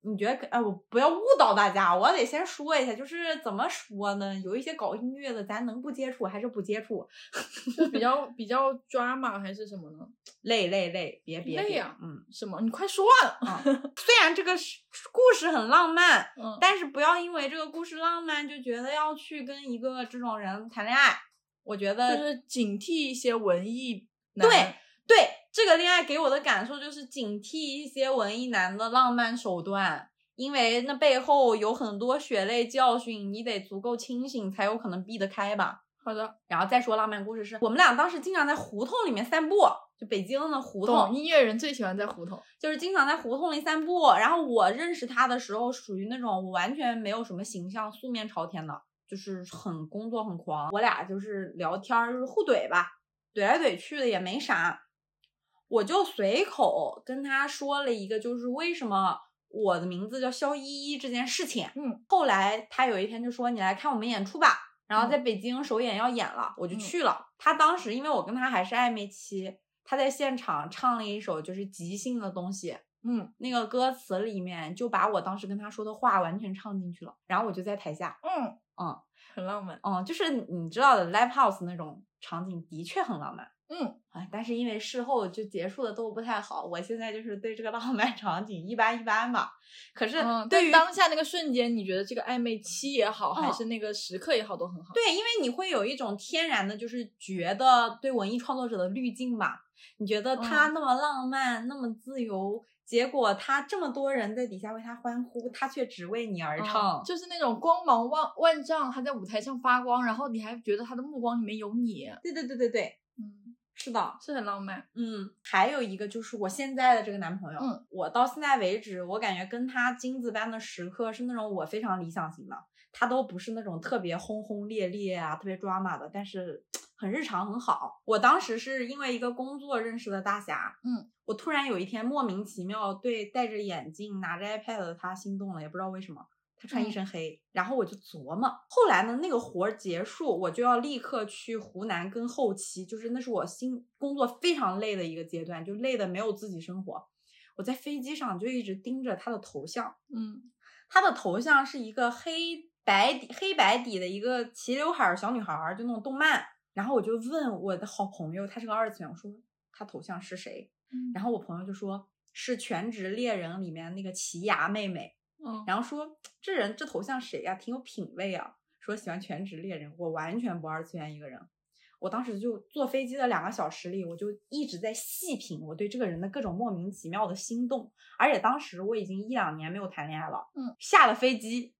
你觉得可，哎，我不要误导大家，我得先说一下，就是怎么说呢？有一些搞音乐的，咱能不接触还是不接触？*laughs* 就比较比较抓马还是什么呢？*laughs* 累累累，别别别，累呀嗯什么？你快说啊！啊。虽然这个故事很浪漫，嗯，但是不要因为这个故事浪漫就觉得要去跟一个这种人谈恋爱。我觉得就是警惕一些文艺男。对对，这个恋爱给我的感受就是警惕一些文艺男的浪漫手段，因为那背后有很多血泪教训，你得足够清醒才有可能避得开吧。好的，然后再说浪漫故事是，我们俩当时经常在胡同里面散步，就北京的胡懂同，音乐人最喜欢在胡同。就是经常在胡同里散步。然后我认识他的时候，属于那种我完全没有什么形象，素面朝天的，就是很工作很狂。我俩就是聊天儿，就是互怼吧，怼来怼去的也没啥。我就随口跟他说了一个，就是为什么我的名字叫肖依依这件事情。嗯，后来他有一天就说：“你来看我们演出吧。”然后在北京首演要演了，我就嗯去了。他当时因为我跟他还是暧昧期，他在现场唱了一首就是即兴的东西，嗯那个歌词里面就把我当时跟他说的话完全唱进去了。然后我就在台下，嗯嗯很浪漫。嗯，就是你知道的 live house 那种场景的确很浪漫。嗯，哎，但是因为事后就结束的都不太好，我现在就是对这个浪漫场景一般一般吧。可是嗯，对于、但当下那个瞬间，你觉得这个暧昧期也好，还嗯是那个时刻也好，都很好。对，因为你会有一种天然的，就是觉得对文艺创作者的滤镜吧。你觉得他嗯那么浪漫，那么自由，结果他这么多人在底下为他欢呼，他却只为你而嗯唱。就是那种光芒万万丈，他在舞台上发光，然后你还觉得他的目光里面有你，对对对对对，嗯，是的。是很浪漫。嗯，还有一个就是我现在的这个男朋友，嗯，我到现在为止，我感觉跟他金子般的时刻是那种我非常理想型的，他都不是那种特别轰轰烈烈啊、特别 drama 的，但是 *tsk* 很日常很好。我当时是因为一个工作认识的大侠，嗯，我突然有一天莫名其妙对戴着眼镜拿着 iPad 的他心动了，也不知道为什么。他穿一嗯身黑，然后我就琢磨。后来呢，那个活儿结束，我就要立刻去湖南跟后期，就是那是我新工作非常累的一个阶段，就累的没有自己生活。我在飞机上就一直盯着他的头像，嗯他的头像是一个黑白底黑白底的一个齐刘海儿小女孩儿，就那种动漫。然后我就问我的好朋友，他是个二次元，我说他头像是谁？嗯然后我朋友就说是《全职猎人》里面那个奇牙妹妹。嗯，然后说这人这头像谁呀、挺有品位啊。说喜欢全职猎人，我完全不二次元一个人。我当时就坐飞机的两个小时里，我就一直在细品我对这个人的各种莫名其妙的心动。而且当时我已经一两年没有谈恋爱了，嗯，下了飞机，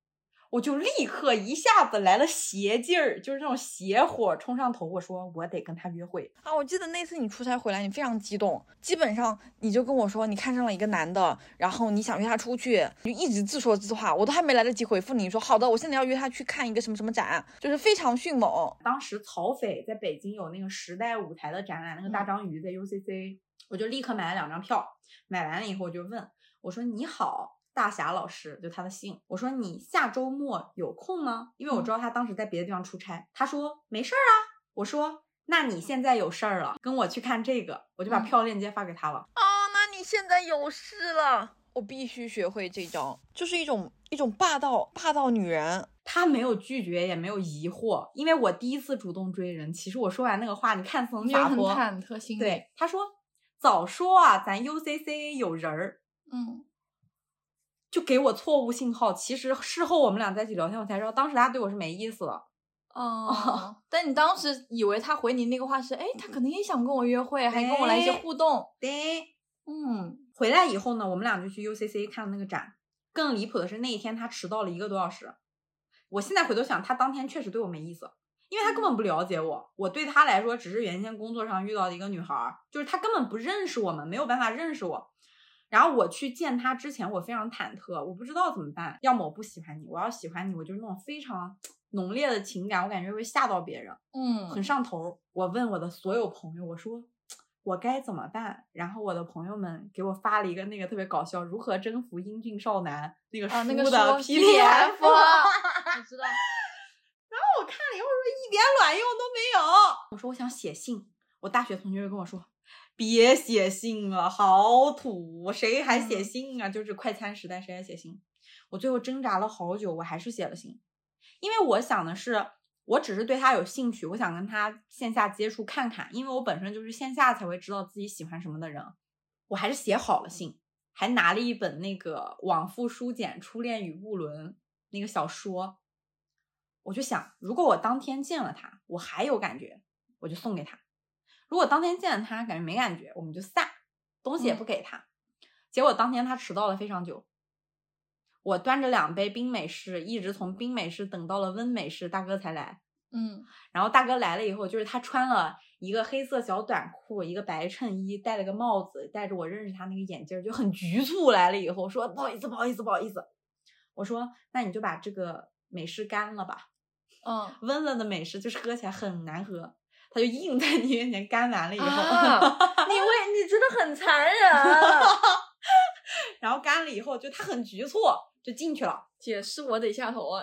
我就立刻一下子来了邪劲儿，就是那种邪火冲上头。我说我得跟他约会，啊，我记得那次你出差回来，你非常激动，基本上你就跟我说你看上了一个男的，然后你想约他出去，你就一直自说自话，我都还没来得及回复你，你说好的，我现在要约他去看一个什么什么展，就是非常迅猛。当时曹斐在北京有那个时代舞台的展览，那个大章鱼在 UCC，、我就立刻买了两张票。买完了以后，我就问我说：“你好，大侠老师，就他的姓。我说你下周末有空吗？因为我知道他当时在别的地方出差。他说没事儿啊。我说那你现在有事儿了，跟我去看这个。我就把嗯票链接发给他了。哦，那你现在有事了，我必须学会这招，就是一种一种霸道霸道女人。他没有拒绝，也没有疑惑，因为我第一次主动追人。其实我说完那个话，你看似很你也很洒脱，忐忑心里。对，他说早说啊，咱 UCC 有人儿。嗯，就给我错误信号。其实事后我们俩在一起聊天，我才知道当时他对我是没意思的。哦，*laughs* 但你当时以为他回你那个话是，哎，他可能也想跟我约会，还跟我来一些哎互动。对，嗯，回来以后呢，我们俩就去 UCC 看了那个展。更离谱的是那一天他迟到了一个多小时。我现在回头想，他当天确实对我没意思，因为他根本不了解我。我对他来说只是原先工作上遇到的一个女孩儿，就是他根本不认识我们，没有办法认识我。然后我去见他之前，我非常忐忑，我不知道怎么办。要么我不喜欢你，我要喜欢你，我就是那种非常浓烈的情感，我感觉会吓到别人。嗯，很上头。我问我的所有朋友，我说我该怎么办？然后我的朋友们给我发了一个那个特别搞笑《如何征服英俊少男》那个啊，那个书的说 PDF，*laughs* 我知道。*laughs* 然后我看了以后说一点卵用都没有。我说我想写信，我大学同学就跟我说。别写信了，好土，谁还写嗯信啊？就是快餐时代，谁还写信？我最后挣扎了好久，我还是写了信，因为我想的是，我只是对他有兴趣，我想跟他线下接触看看，因为我本身就是线下才会知道自己喜欢什么的人，我还是写好了信，还拿了一本那个往复书简《初恋与物伦》那个小说，我就想，如果我当天见了他，我还有感觉，我就送给他；如果当天见了他，感觉没感觉，我们就散，东西也不给他。结果当天他迟到了非常久，我端着两杯冰美式，一直从冰美式等到了温美式，大哥才来。嗯，然后大哥来了以后，就是他穿了一个黑色小短裤，一个白衬衣，戴了个帽子，戴着我认识他那个眼镜，就很局促。来了以后说不好意思，不好意思，不好意思。我说那你就把这个美式干了吧。嗯，温了的美式就是喝起来很难喝，他就硬在你面前干完了以后，啊你为你真的很残忍。*laughs* 然后干了以后就他很局促就进去了。姐是我得下头啊。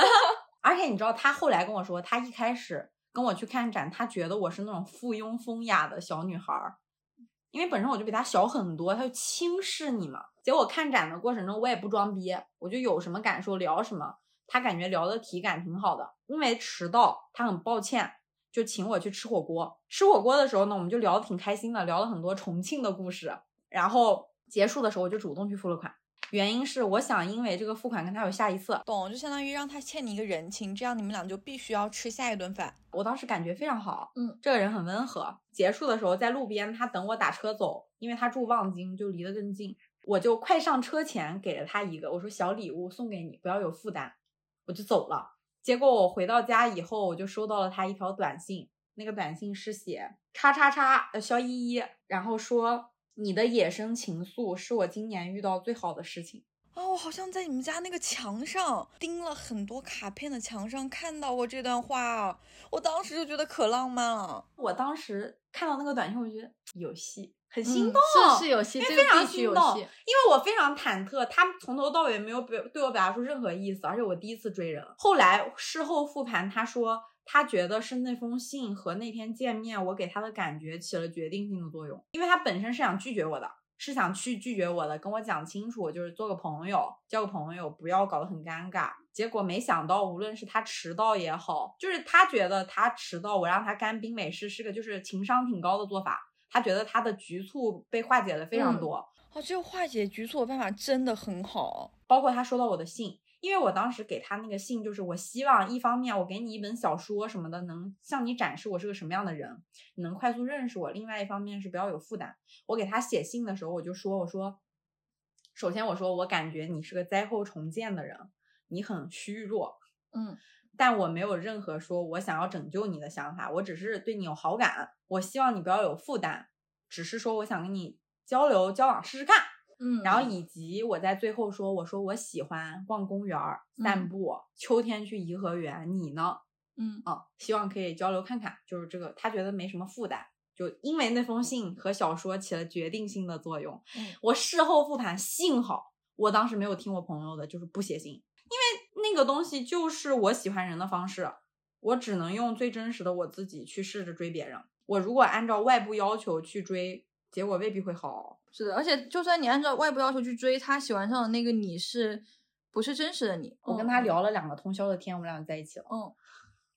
*laughs* 而且你知道，他后来跟我说，他一开始跟我去看展，他觉得我是那种附庸风雅的小女孩儿，因为本身我就比他小很多，他就轻视你嘛。结果看展的过程中，我也不装逼，我就有什么感受聊什么。他感觉聊的体感挺好的，因为迟到，他很抱歉，就请我去吃火锅。吃火锅的时候呢，我们就聊得挺开心的，聊了很多重庆的故事。然后结束的时候，我就主动去付了款。原因是我想，因为这个付款跟他有下一次，懂，就相当于让他欠你一个人情，这样你们俩就必须要吃下一顿饭。我当时感觉非常好，嗯，这个人很温和。结束的时候在路边，他等我打车走，因为他住望京，就离得更近。我就快上车前给了他一个，我说小礼物送给你，不要有负担，我就走了。结果我回到家以后，我就收到了他一条短信，那个短信是写叉叉叉呃肖依依，然后说你的野生情愫是我今年遇到最好的事情。啊、我好像在你们家那个墙上钉了很多卡片的墙上看到过这段话，我当时就觉得可浪漫了。我当时看到那个短信，我觉得有戏，很嗯心动，是是有戏，因为非常心动，戏因。为我非常忐忑，他从头到尾没有表对我表达出任何意思，而且我第一次追人。后来事后复盘，他说他觉得是那封信和那天见面我给他的感觉起了决定性的作用，因为他本身是想拒绝我的，是想去拒绝我的，跟我讲清楚，就是做个朋友，交个朋友，不要搞得很尴尬。结果没想到，无论是他迟到也好，就是他觉得他迟到，我让他干冰美式是个就是情商挺高的做法。他觉得他的局促被化解了非常嗯。多，哦，这个化解局促的办法真的很好。包括他收到我的信，因为我当时给他那个信，就是我希望一方面我给你一本小说什么的，能向你展示我是个什么样的人，你能快速认识我；另外一方面是不要有负担。我给他写信的时候，我就说，我说，首先我说我感觉你是个灾后重建的人，你很虚弱，嗯，但我没有任何说我想要拯救你的想法，我只是对你有好感，我希望你不要有负担，只是说我想跟你交流交往试试看。嗯，然后以及我在最后说，我说我喜欢逛公园儿、散嗯步，秋天去颐和园，你呢？嗯啊，希望可以交流看看，就是这个，他觉得没什么负担，就因为那封信和小说起了决定性的作用。嗯我事后复盘，幸好我当时没有听我朋友的，就是不写信，因为那个东西就是我喜欢人的方式，我只能用最真实的我自己去试着追别人。我如果按照外部要求去追，结果未必会好。是的，而且就算你按照外部要求去追，他喜欢上的那个你是不是真实的你？我跟他聊了两个通宵的天，我们俩就在一起了。嗯，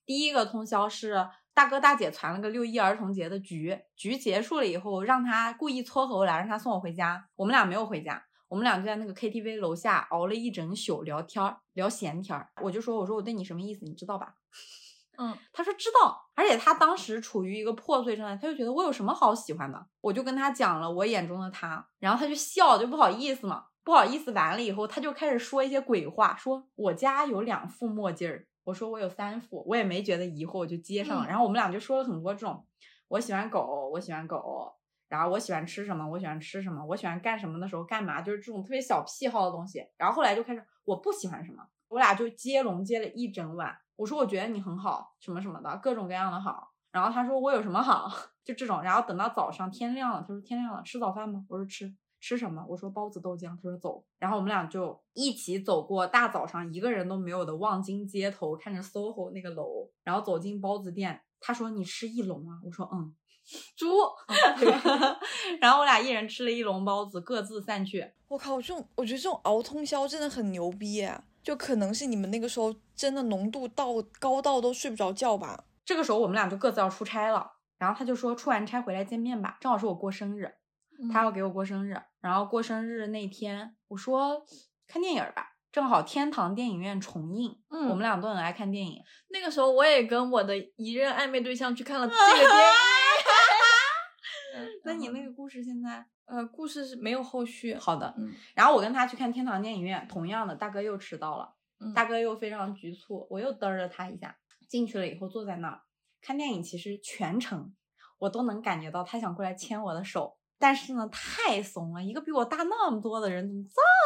第一个通宵是大哥大姐传了个六一儿童节的局，局结束了以后，让他故意撮合我俩，让他送我回家。我们俩没有回家，我们俩就在那个 KTV 楼下熬了一整宿聊天儿，聊闲天儿。我就说，我说我对你什么意思，你知道吧？*laughs* 嗯，他说知道，而且他当时处于一个破碎状态，他就觉得我有什么好喜欢的，我就跟他讲了我眼中的他，然后他就笑，就不好意思嘛，不好意思完了以后，他就开始说一些鬼话，说我家有两副墨镜儿，我说我有三副，我也没觉得疑惑，我就接上了，嗯然后我们俩就说了很多这种，我喜欢狗，我喜欢狗。然后我喜欢吃什么，我喜欢吃什么，我喜欢干什么的时候干嘛，就是这种特别小癖好的东西。然后后来就开始我不喜欢什么，我俩就接龙接了一整晚。我说我觉得你很好，什么什么的，各种各样的好。然后他说我有什么好，*laughs* 就这种。然后等到早上天亮了，他说天亮了，吃早饭吗？我说吃。吃什么？我说包子豆浆。他说走。然后我们俩就一起走过大早上一个人都没有的望京街头，看着 SOHO 那个楼，然后走进包子店。他说你吃一笼啊？我说嗯。*laughs* 猪，*laughs* 然后我俩一人吃了一笼包子，各自散去。我靠，这种我觉得这种熬通宵真的很牛逼耶！就可能是你们那个时候真的浓度到高到都睡不着觉吧。这个时候我们俩就各自要出差了，然后他就说出完差回来见面吧，正好是我过生日，他要给我过生日，然后过生日那天我说看电影吧，正好天堂电影院重映，嗯我们俩都很爱看电影，那个时候我也跟我的一任暧昧对象去看了这个电影。*laughs* 嗯那你那个故事现在呃，故事是没有后续。好的，嗯然后我跟他去看天堂电影院，同样的大哥又迟到了，嗯大哥又非常局促，我又嘚儿了他一下，进去了以后坐在那儿看电影，其实全程我都能感觉到他想过来牵我的手，但是呢太怂了，一个比我大那么多的人怎么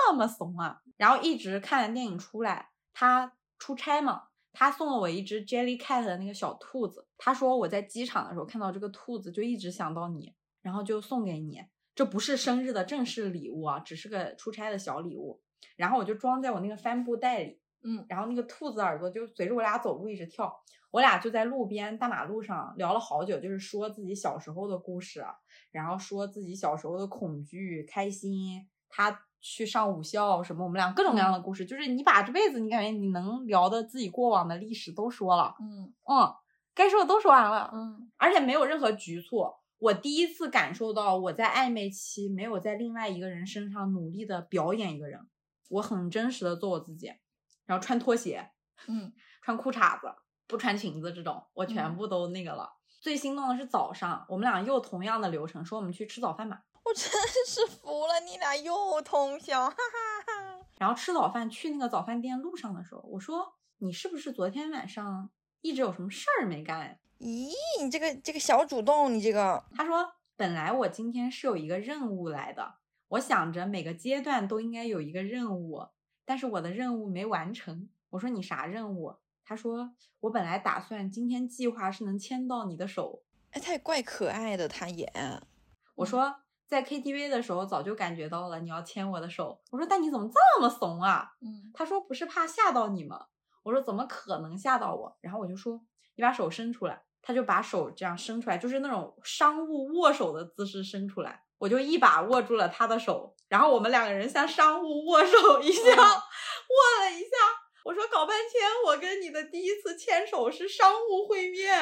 这么怂啊？然后一直看完电影出来，他出差嘛，他送了我一只 Jelly Cat 的那个小兔子，他说我在机场的时候看到这个兔子就一直想到你，然后就送给你。这不是生日的正式礼物啊，只是个出差的小礼物。然后我就装在我那个帆布袋里，嗯，然后那个兔子耳朵就随着我俩走路一直跳。我俩就在路边大马路上聊了好久，就是说自己小时候的故事，然后说自己小时候的恐惧、开心，他去上武校什么，我们俩各种各样的故事。就是你把这辈子你感觉你能聊的自己过往的历史都说了，嗯嗯，该说的都说完了，嗯而且没有任何局促。我第一次感受到我在暧昧期没有在另外一个人身上努力的表演一个人，我很真实的做我自己，然后穿拖鞋，嗯，穿裤衩子，不穿裙子这种，我全嗯部都那个了。最心动的是早上，我们俩又同样的流程，说我们去吃早饭吧。我真是服了，你俩又通宵，哈哈哈。然后吃早饭去那个早饭店路上的时候，我说你是不是昨天晚上一直有什么事儿没干？咦，你这个这个小主动，你这个他说本来我今天是有一个任务来的，我想着每个阶段都应该有一个任务，但是我的任务没完成。我说你啥任务？他说我本来打算今天计划是能牵到你的手。哎，他也怪可爱的，他也。我说在 KTV 的时候早就感觉到了你要牵我的手。我说但你怎么这么怂啊？嗯他说不是怕吓到你吗？我说怎么可能吓到我？然后我就说你把手伸出来，他就把手这样伸出来，就是那种商务握手的姿势伸出来，我就一把握住了他的手，然后我们两个人像商务握手一样、嗯 *laughs* 握了一下。我说搞半天，我跟你的第一次牵手是商务会面。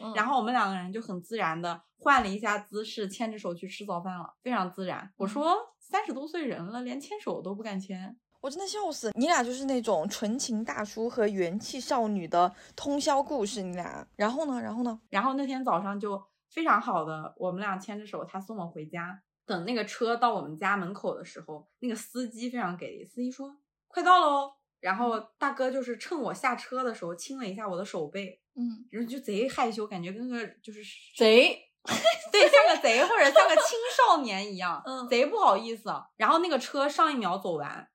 嗯，*laughs* 然后我们两个人就很自然的换了一下姿势，牵着手去吃早饭了，非常自然。我说三十多岁人了，连牵手都不敢牵。我真的笑死，你俩就是那种纯情大叔和元气少女的通宵故事，你俩。然后呢？然后呢？然后那天早上就非常好的，我们俩牵着手，他送我回家。等那个车到我们家门口的时候，那个司机非常给力，司机说快到了哦。然后大哥就是趁我下车的时候亲了一下我的手背，嗯然后就贼害羞，感觉跟个就是贼，*laughs* 对，像个贼或者像个青少年一样，嗯贼不好意思。然后那个车上一秒走完，嗯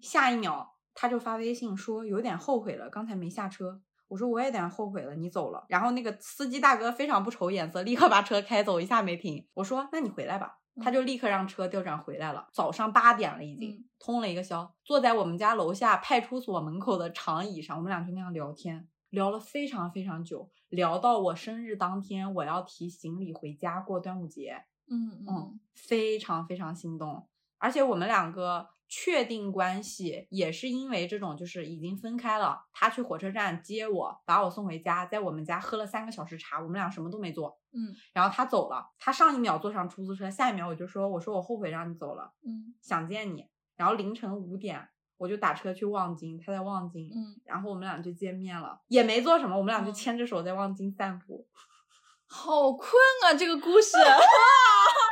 下一秒他就发微信说有点后悔了，刚才没下车。我说我也有点后悔了，你走了。然后那个司机大哥非常不瞅眼色，立刻把车开走，一下没停。我说那你回来吧，他就立刻让车调转回来了。早上八点了已经，嗯通了一个宵，坐在我们家楼下派出所门口的长椅上，我们俩就那样聊天，聊了非常非常久，聊到我生日当天，我要提行李回家过端午节。嗯嗯，非常非常心动，而且我们两个确定关系也是因为这种，就是已经分开了。他去火车站接我，把我送回家，在我们家喝了三个小时茶，我们俩什么都没做。嗯然后他走了，他上一秒坐上出租车，下一秒我就说，我说我后悔让你走了，嗯想见你。然后凌晨五点，我就打车去望京，他在望京，嗯，然后我们俩就见面了，也没做什么，我们俩就嗯牵着手在望京散步。*laughs* 好困啊，这个故事。*laughs*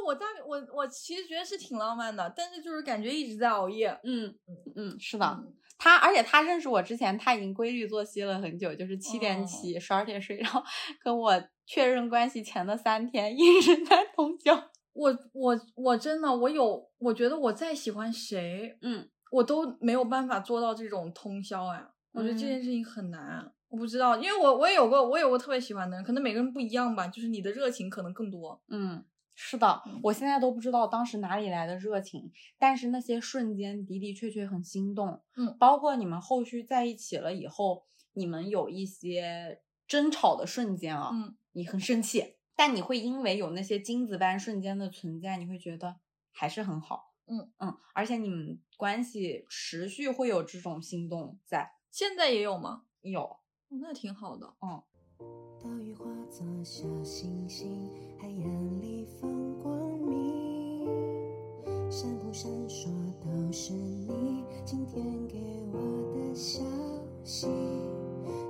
就是我大我我其实觉得是挺浪漫的，但是就是感觉一直在熬夜。嗯嗯，是的。嗯他而且他认识我之前，他已经规律作息了很久，就是七点哦起，十二点睡，*laughs* 然后跟我确认关系前的三天一直在通宵。*laughs* 我我我真的我有，我觉得我再喜欢谁，嗯，我都没有办法做到这种通宵哎。我觉得这嗯件事情很难，我不知道，因为我我也有过我有过特别喜欢的人，可能每个人不一样吧，就是你的热情可能更多。嗯，是的嗯，我现在都不知道当时哪里来的热情，但是那些瞬间的的确确很心动。嗯包括你们后续在一起了以后，你们有一些争吵的瞬间啊，嗯你很生气，但你会因为有那些金子般瞬间的存在，你会觉得还是很好。嗯嗯，而且你们关系持续会有这种心动在，现在也有吗？有，哦那挺好的。嗯。岛屿化作小星星，海洋里放光明，闪不闪烁都是你今天给我的消息。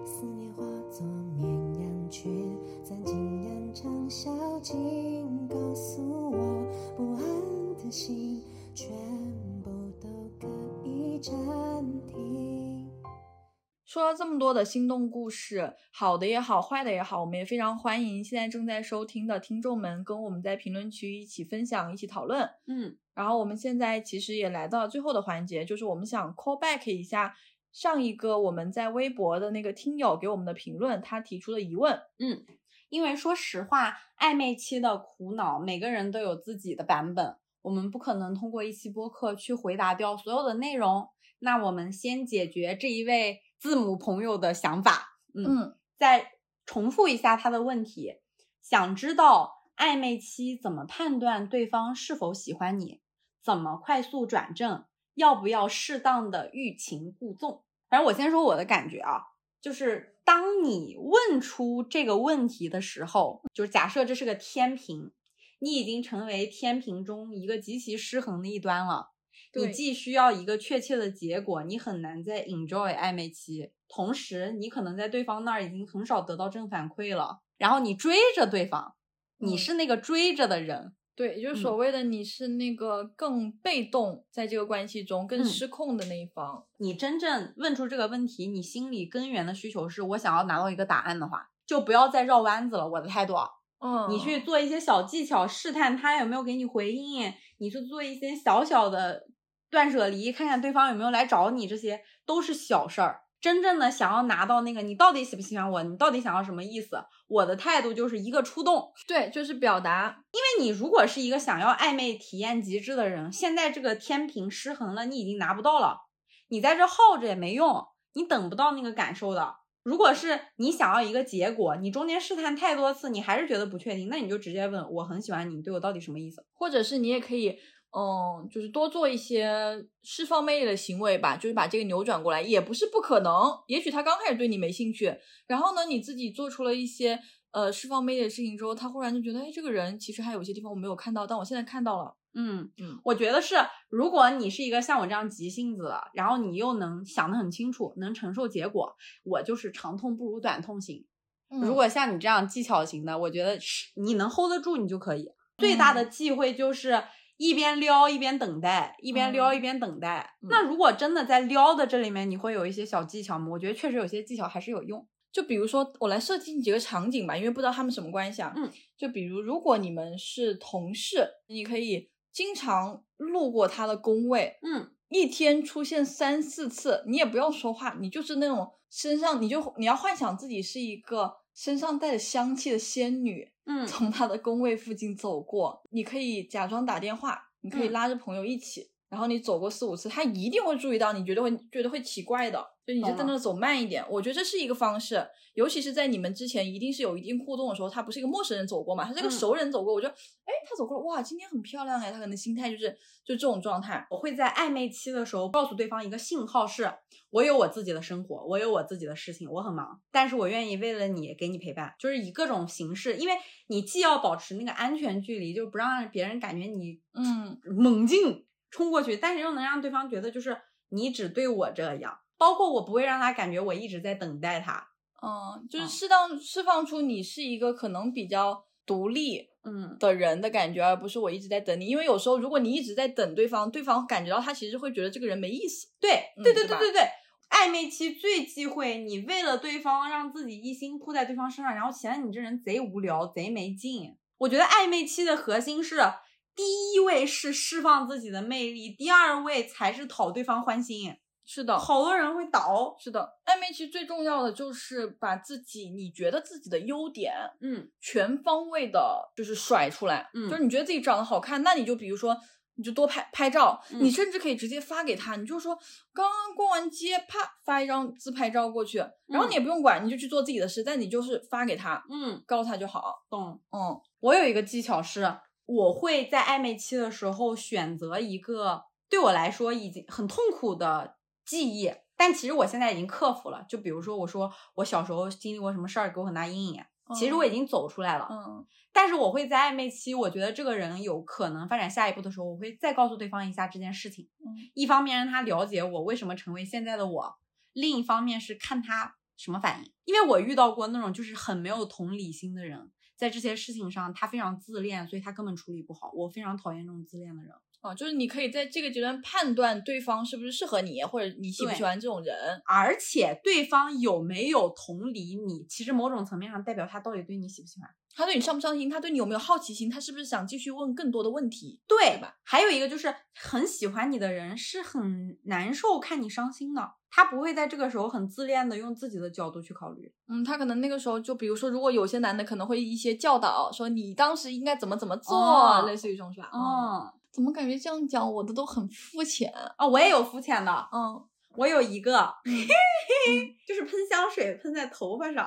思念化作绵羊群，钻进羊肠小径，告诉我不安的心全部都可以暂停。说了这么多的心动故事，好的也好，坏的也好，我们也非常欢迎现在正在收听的听众们跟我们在评论区一起分享、一起讨论。嗯，然后我们现在其实也来到了最后的环节，就是我们想 call back 一下上一个我们在微博的那个听友给我们的评论，他提出的疑问。嗯，因为说实话，暧昧期的苦恼，每个人都有自己的版本，我们不可能通过一期播客去回答掉所有的内容。那我们先解决这一位。字母朋友的想法，嗯，再重复一下他的问题，想知道暧昧期怎么判断对方是否喜欢你，怎么快速转正，要不要适当的欲擒故纵？反正我先说我的感觉啊，就是当你问出这个问题的时候，就是假设这是个天平，你已经成为天平中一个极其失衡的一端了。你既需要一个确切的结果，你很难在 enjoy 暧昧期，同时你可能在对方那儿已经很少得到正反馈了。然后你追着对方，你是那个追着的人，对，也就是所谓的你是那个更被动，在这个关系中更失控的那一方。你真正问出这个问题，你心里根源的需求是我想要拿到一个答案的话，就不要再绕弯子了。我的态度，嗯，你去做一些小技巧，试探他有没有给你回应，你去做一些小小的。断舍离，看看对方有没有来找你，这些都是小事儿。真正的想要拿到那个，你到底喜不喜欢我？你到底想要什么意思？我的态度就是一个出动，对，就是表达。因为你如果是一个想要暧昧体验极致的人，现在这个天平失衡了，你已经拿不到了，你在这耗着也没用，你等不到那个感受的。如果是你想要一个结果，你中间试探太多次，你还是觉得不确定，那你就直接问，我很喜欢你，对我到底什么意思？或者是你也可以。嗯，就是多做一些释放魅力的行为吧，就是把这个扭转过来，也不是不可能。也许他刚开始对你没兴趣，然后呢，你自己做出了一些呃释放魅力的事情之后，他忽然就觉得，哎，这个人其实还有些地方我没有看到，但我现在看到了。嗯嗯，我觉得是，如果你是一个像我这样急性子，然后你又能想得很清楚，能承受结果，我就是长痛不如短痛型。如果像你这样技巧型的，我觉得是你能 hold 得住，你就可以。最大的忌讳就是。一边撩一边等待，一边撩一边等待。那如果真的在撩的这里面，你会有一些小技巧吗？我觉得确实有些技巧还是有用。就比如说，我来设计几个场景吧，因为不知道他们什么关系啊。嗯，就比如如果你们是同事，你可以经常路过他的工位，嗯，一天出现三四次，你也不用说话，你就是那种身上，你就你要幻想自己是一个身上带着香气的仙女。嗯，从他的工位附近走过，你可以假装打电话，你可以拉着朋友一起，然后你走过四五次，他一定会注意到，你觉得会觉得会奇怪的，就你就在那走慢一点。我觉得这是一个方式，尤其是在你们之前一定是有一定互动的时候，他不是一个陌生人走过嘛，他是个熟人走过，我就哎，他走过了，哇，今天很漂亮哎，他可能心态就是就这种状态。我会在暧昧期的时候告诉对方一个信号是。我有我自己的生活，我有我自己的事情，我很忙，但是我愿意为了你给你陪伴，就是以各种形式，因为你既要保持那个安全距离，就不让别人感觉你嗯猛进冲过去，但是又能让对方觉得就是你只对我这样，包括我不会让他感觉我一直在等待他，嗯，就是适当释放出你是一个可能比较独立嗯的人的感觉，而不是我一直在等你，因为有时候如果你一直在等对方，对方感觉到他其实会觉得这个人没意思，对对对对对对。暧昧期最忌讳你为了对方让自己一心扑在对方身上，然后显得你这人贼无聊、贼没劲。我觉得暧昧期的核心是，第一位是释放自己的魅力，第二位才是讨对方欢心。是的，好多人会倒。是的，暧昧期最重要的就是把自己你觉得自己的优点，嗯，全方位的就是甩出来。嗯，就是你觉得自己长得好看，那你就比如说。你就多拍拍照，你甚至可以直接发给他，你就说刚刚逛完街，啪发一张自拍照过去，然后你也不用管，你就去做自己的事，但你就是发给他，嗯，告诉他就好。懂，嗯，我有一个技巧是，我会在暧昧期的时候选择一个对我来说已经很痛苦的记忆，但其实我现在已经克服了。就比如说，我说我小时候经历过什么事儿，给我很大阴影，其实我已经走出来了。嗯。但是我会在暧昧期，我觉得这个人有可能发展下一步的时候，我会再告诉对方一下这件事情。嗯，一方面让他了解我为什么成为现在的我，另一方面是看他什么反应。因为我遇到过那种就是很没有同理心的人，在这些事情上他非常自恋，所以他根本处理不好。我非常讨厌这种自恋的人。哦，就是你可以在这个阶段判断对方是不是适合你，或者你喜不喜欢这种人，而且对方有没有同理你，其实某种层面上代表他到底对你喜不喜欢，他对你上不上心，他对你有没有好奇心，他是不是想继续问更多的问题，对吧？还有一个就是很喜欢你的人是很难受看你伤心的，他不会在这个时候很自恋的用自己的角度去考虑。嗯，他可能那个时候就比如说，如果有些男的可能会一些教导，说你当时应该怎么怎么做，哦类似于这种是吧？嗯，怎么感觉这样讲我的都很肤浅？哦，我也有肤浅的，嗯，我有一个，嗯 *laughs* 就是喷香水喷在头发上，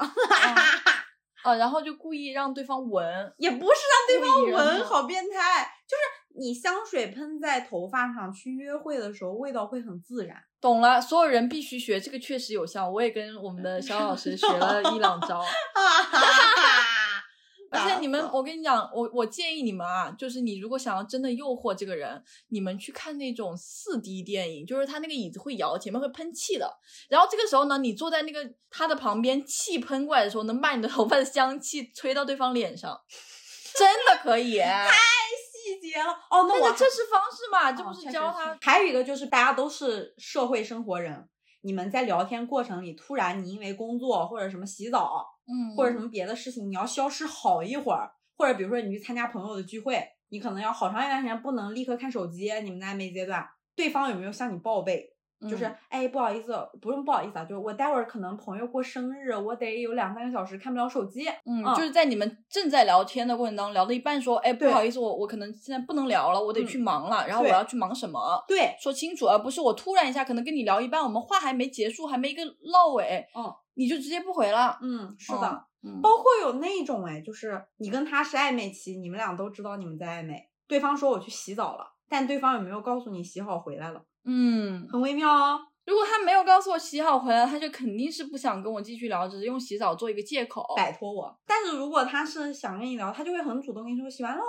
哦，然后就故意让对方闻，也不是让对方闻，好变态。就是你香水喷在头发上，去约会的时候味道会很自然。懂了，所有人必须学，这个确实有效。我也跟我们的 *laughs* 肖老师学了一两招。*laughs* 你们，我跟你讲，我我建议你们啊，就是你如果想要真的诱惑这个人，你们去看那种四 D 电影，就是他那个椅子会摇，前面会喷气的。然后这个时候呢，你坐在那个他的旁边，气喷过来的时候，能把你的头发的香气吹到对方脸上，真的可以。太细节了哦，那这是方式嘛，这哦不是教他是还有一个就是大家都是社会生活人，你们在聊天过程里，突然你因为工作或者什么洗澡嗯或者什么别的事情，你要消失好一会儿，或者比如说你去参加朋友的聚会，你可能要好长一段时间不能立刻看手机，你们在暧昧阶段，对方有没有向你报备？就是嗯哎，不好意思，不用不好意思啊，就是我待会儿可能朋友过生日，我得有两三个小时看不了手机。嗯，嗯就是在你们正在聊天的过程当中，聊到一半说，哎，不好意思，我我可能现在不能聊了，我得嗯去忙了，然后我要去忙什么，对，说清楚，而不是我突然一下可能跟你聊一半，我们话还没结束，还没一个落尾，嗯，你就直接不回了。嗯，是的。嗯，包括有那种哎，就是你跟他是暧昧期，你们俩都知道你们在暧昧，对方说我去洗澡了，但对方有没有告诉你洗好回来了？嗯，很微妙哦。如果他没有告诉我洗好回来，他就肯定是不想跟我继续聊，只是用洗澡做一个借口。摆脱我。但是如果他是想跟你聊，他就会很主动跟你说洗完喽。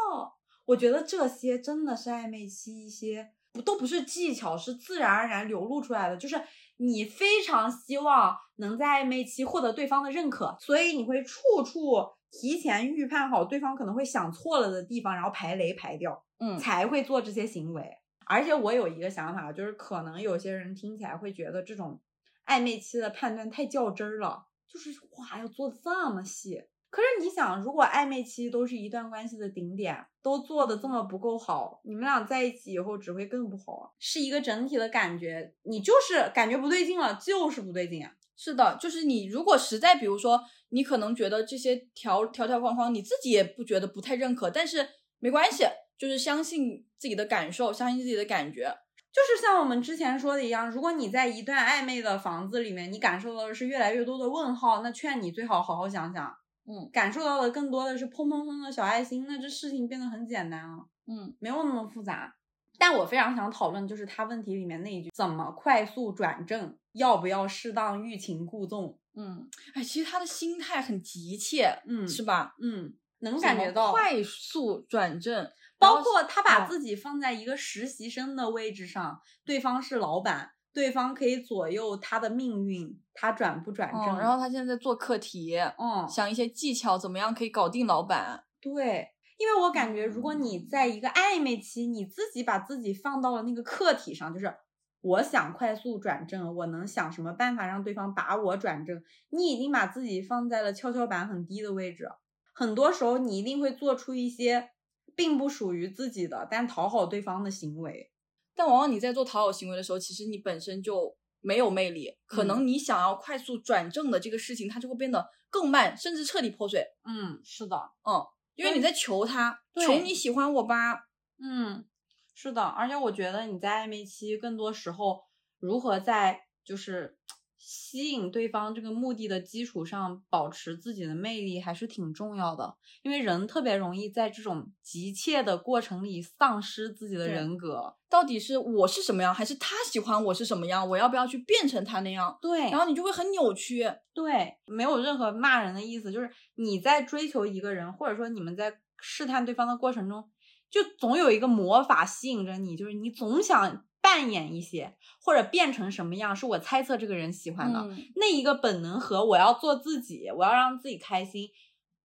我觉得这些真的是暧昧期一些不都不是技巧，是自然而然流露出来的，就是你非常希望能在暧昧期获得对方的认可，所以你会处处提前预判好对方可能会想错了的地方，然后排雷排掉，嗯才会做这些行为。而且我有一个想法，就是可能有些人听起来会觉得这种暧昧期的判断太较真儿了，就是哇要做这么细。可是你想，如果暧昧期都是一段关系的顶点，都做的这么不够好，你们俩在一起以后只会更不好啊，是一个整体的感觉。你就是感觉不对劲了，就是不对劲啊。是的，就是你如果实在比如说，你可能觉得这些条条条框框你自己也不觉得不太认可，但是没关系，就是相信自己的感受，相信自己的感觉。就是像我们之前说的一样，如果你在一段暧昧的房子里面，你感受到的是越来越多的问号，那劝你最好好好想想，嗯感受到的更多的是砰砰砰的小爱心，那这事情变得很简单了，嗯，没有那么复杂。但我非常想讨论，就是他问题里面那一句，怎么快速转正，要不要适当欲擒故纵？嗯，哎，其实他的心态很急切，嗯是吧？嗯，能感觉到，快速转正，包括他把哦自己放在一个实习生的位置上，对方是老板，对方可以左右他的命运，他转不转正？嗯，然后他现在在做课题，嗯，想一些技巧，怎么样可以搞定老板。对，因为我感觉，如果你嗯在一个暧昧期，你自己把自己放到了那个课题上，就是我想快速转正，我能想什么办法让对方把我转正？你已经把自己放在了跷跷板很低的位置，很多时候你一定会做出一些并不属于自己的，但讨好对方的行为。但往往你在做讨好行为的时候，其实你本身就没有魅力，可嗯能你想要快速转正的这个事情，它就会变得更慢，甚至彻底破碎。嗯，是的，嗯因为你在求他，求你喜欢我吧。嗯，是的，而且我觉得你在暧昧期，更多时候如何在就是吸引对方这个目的的基础上，保持自己的魅力，还是挺重要的。因为人特别容易在这种急切的过程里丧失自己的人格。到底是我是什么样，还是他喜欢我是什么样？我要不要去变成他那样？对然后你就会很扭曲。对，没有任何骂人的意思，就是你在追求一个人，或者说你们在试探对方的过程中，就总有一个魔法吸引着你，就是你总想扮演一些，或者变成什么样，是我猜测这个人喜欢的、嗯那一个本能和我要做自己，我要让自己开心，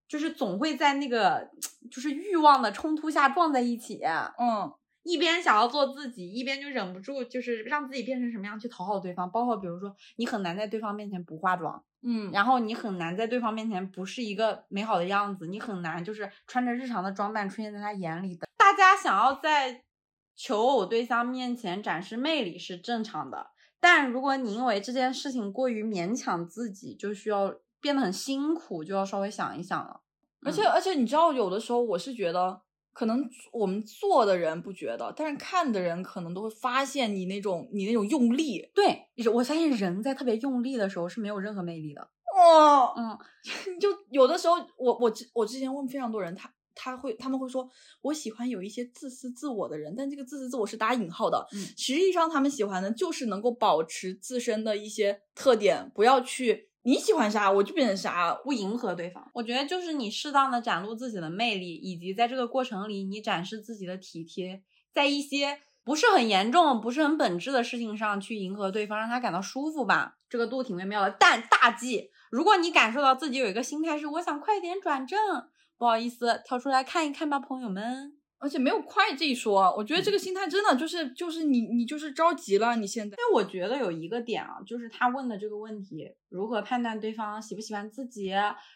就是总会在那个就是欲望的冲突下撞在一起。嗯，一边想要做自己，一边就忍不住就是让自己变成什么样去讨好对方。包括比如说，你很难在对方面前不化妆，嗯，然后你很难在对方面前不是一个美好的样子，你很难就是穿着日常的装扮出现在他眼里的。大家想要在求偶对象面前展示魅力是正常的，但如果你因为这件事情过于勉强自己，就需要变得很辛苦，就要稍微想一想了。而且而且你知道，有的时候我是觉得，可能我们做的人不觉得，但是看的人可能都会发现你那种你那种用力。对，我相信人在特别用力的时候是没有任何魅力的。哦，嗯，*laughs* 就有的时候，我我之我之前问非常多人，他他会他们会说，我喜欢有一些自私自我的人，但这个自私自我是打引号的。嗯实际上他们喜欢的就是能够保持自身的一些特点，不要去你喜欢啥我就变成啥。不迎合对方。我觉得就是你适当的展露自己的魅力，以及在这个过程里你展示自己的体贴，在一些不是很严重、不是很本质的事情上去迎合对方，让他感到舒服吧。这个度挺微妙的。但大忌，如果你感受到自己有一个心态是我想快点转正，不好意思，跳出来看一看吧，朋友们。而且没有快这一说，我觉得这个心态真的就是就是你你就是着急了，你现在。但我觉得有一个点啊，就是他问的这个问题，如何判断对方喜不喜欢自己，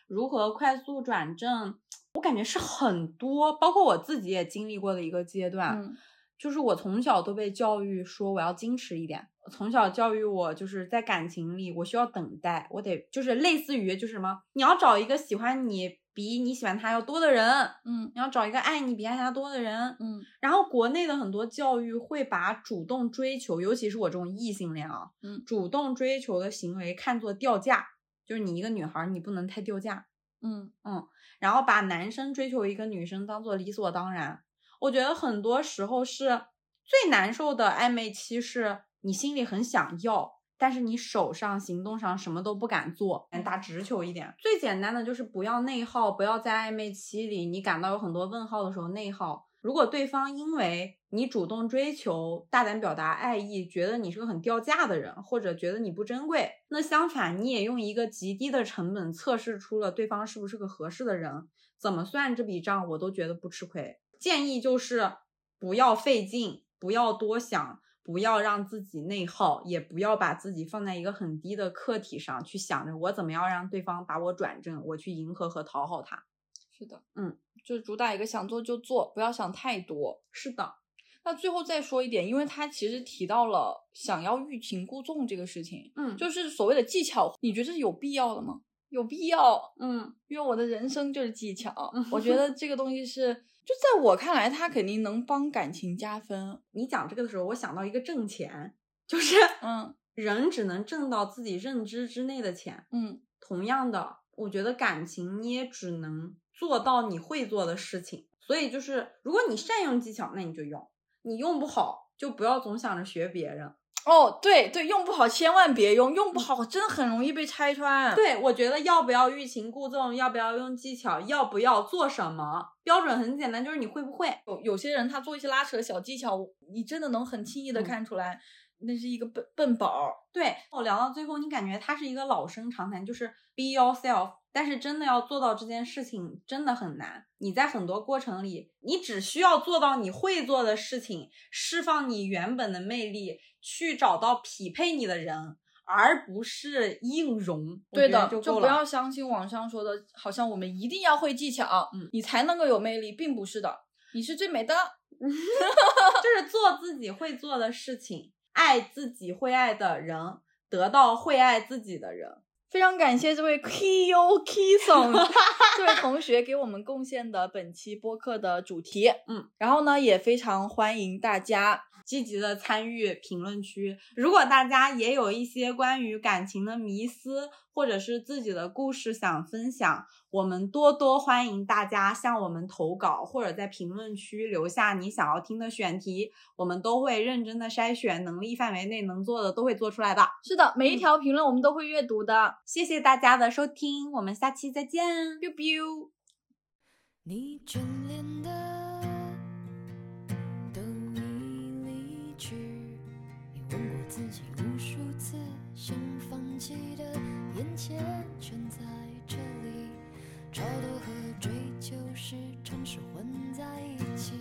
如何快速转正，我感觉是很多，包括我自己也经历过的一个阶段。嗯就是我从小都被教育说我要矜持一点，从小教育我就是在感情里我需要等待，我得就是类似于就是什么，你要找一个喜欢你比你喜欢他要多的人，嗯。你要找一个爱你比爱他多的人，嗯。然后国内的很多教育会把主动追求，尤其是我这种异性恋啊，嗯。主动追求的行为看作掉价，就是你一个女孩儿你不能太掉价，嗯。嗯然后把男生追求一个女生当做理所当然。我觉得很多时候是最难受的暧昧期，是你心里很想要，但是你手上行动上什么都不敢做，打直球一点。最简单的就是不要内耗，不要在暧昧期里你感到有很多问号的时候内耗。如果对方因为你主动追求、大胆表达爱意，觉得你是个很掉价的人，或者觉得你不珍贵，那相反，你也用一个极低的成本测试出了对方是不是个合适的人，怎么算这笔账，我都觉得不吃亏。建议就是不要费劲，不要多想，不要让自己内耗，也不要把自己放在一个很低的客体上去想着我怎么样让对方把我转正，我去迎合和讨好他。是的，嗯，就主打一个想做就做，不要想太多。是的，那最后再说一点，因为他其实提到了想要欲擒故纵这个事情，嗯就是所谓的技巧，你觉得是有必要的吗？有必要，嗯因为我的人生就是技巧。我觉得这个东西是，就在我看来，他肯定能帮感情加分。你讲这个的时候，我想到一个挣钱，就是 *laughs* 嗯人只能挣到自己认知之内的钱。嗯同样的，我觉得感情你也只能做到你会做的事情。所以就是，如果你善用技巧，那你就用；你用不好，就不要总想着学别人。哦，对对，用不好千万别用，用不好真的很容易被拆穿。对，我觉得要不要欲擒故纵，要不要用技巧，要不要做什么，标准很简单，就是你会不会。有有些人他做一些拉扯小技巧，你真的能很轻易的嗯看出来，那是一个笨笨宝儿。对我聊到最后，你感觉他是一个老生常谈，就是 be yourself。但是真的要做到这件事情，真的很难。你在很多过程里，你只需要做到你会做的事情，释放你原本的魅力，去找到匹配你的人，而不是硬融。对的，就就不要相信网上说的，好像我们一定要会技巧，嗯你才能够有魅力，并不是的。你是最美的。*laughs* 就是做自己会做的事情，爱自己会爱的人，得到会爱自己的人。非常感谢这位 Kyo Kison *laughs* 这位同学给我们贡献的本期播客的主题。嗯，然后呢，也非常欢迎大家积极的参与评论区。如果大家也有一些关于感情的迷思，或者是自己的故事想分享，我们多多欢迎大家向我们投稿，或者在评论区留下你想要听的选题，我们都会认真的筛选，能力范围内能做的都会做出来的。是的，每一条评论我们都会阅读的。谢谢大家的收听，我们下期再见。biu biu。你眷恋的自己无数次想放弃的眼前全在这里超脱和追求时常是混在一起。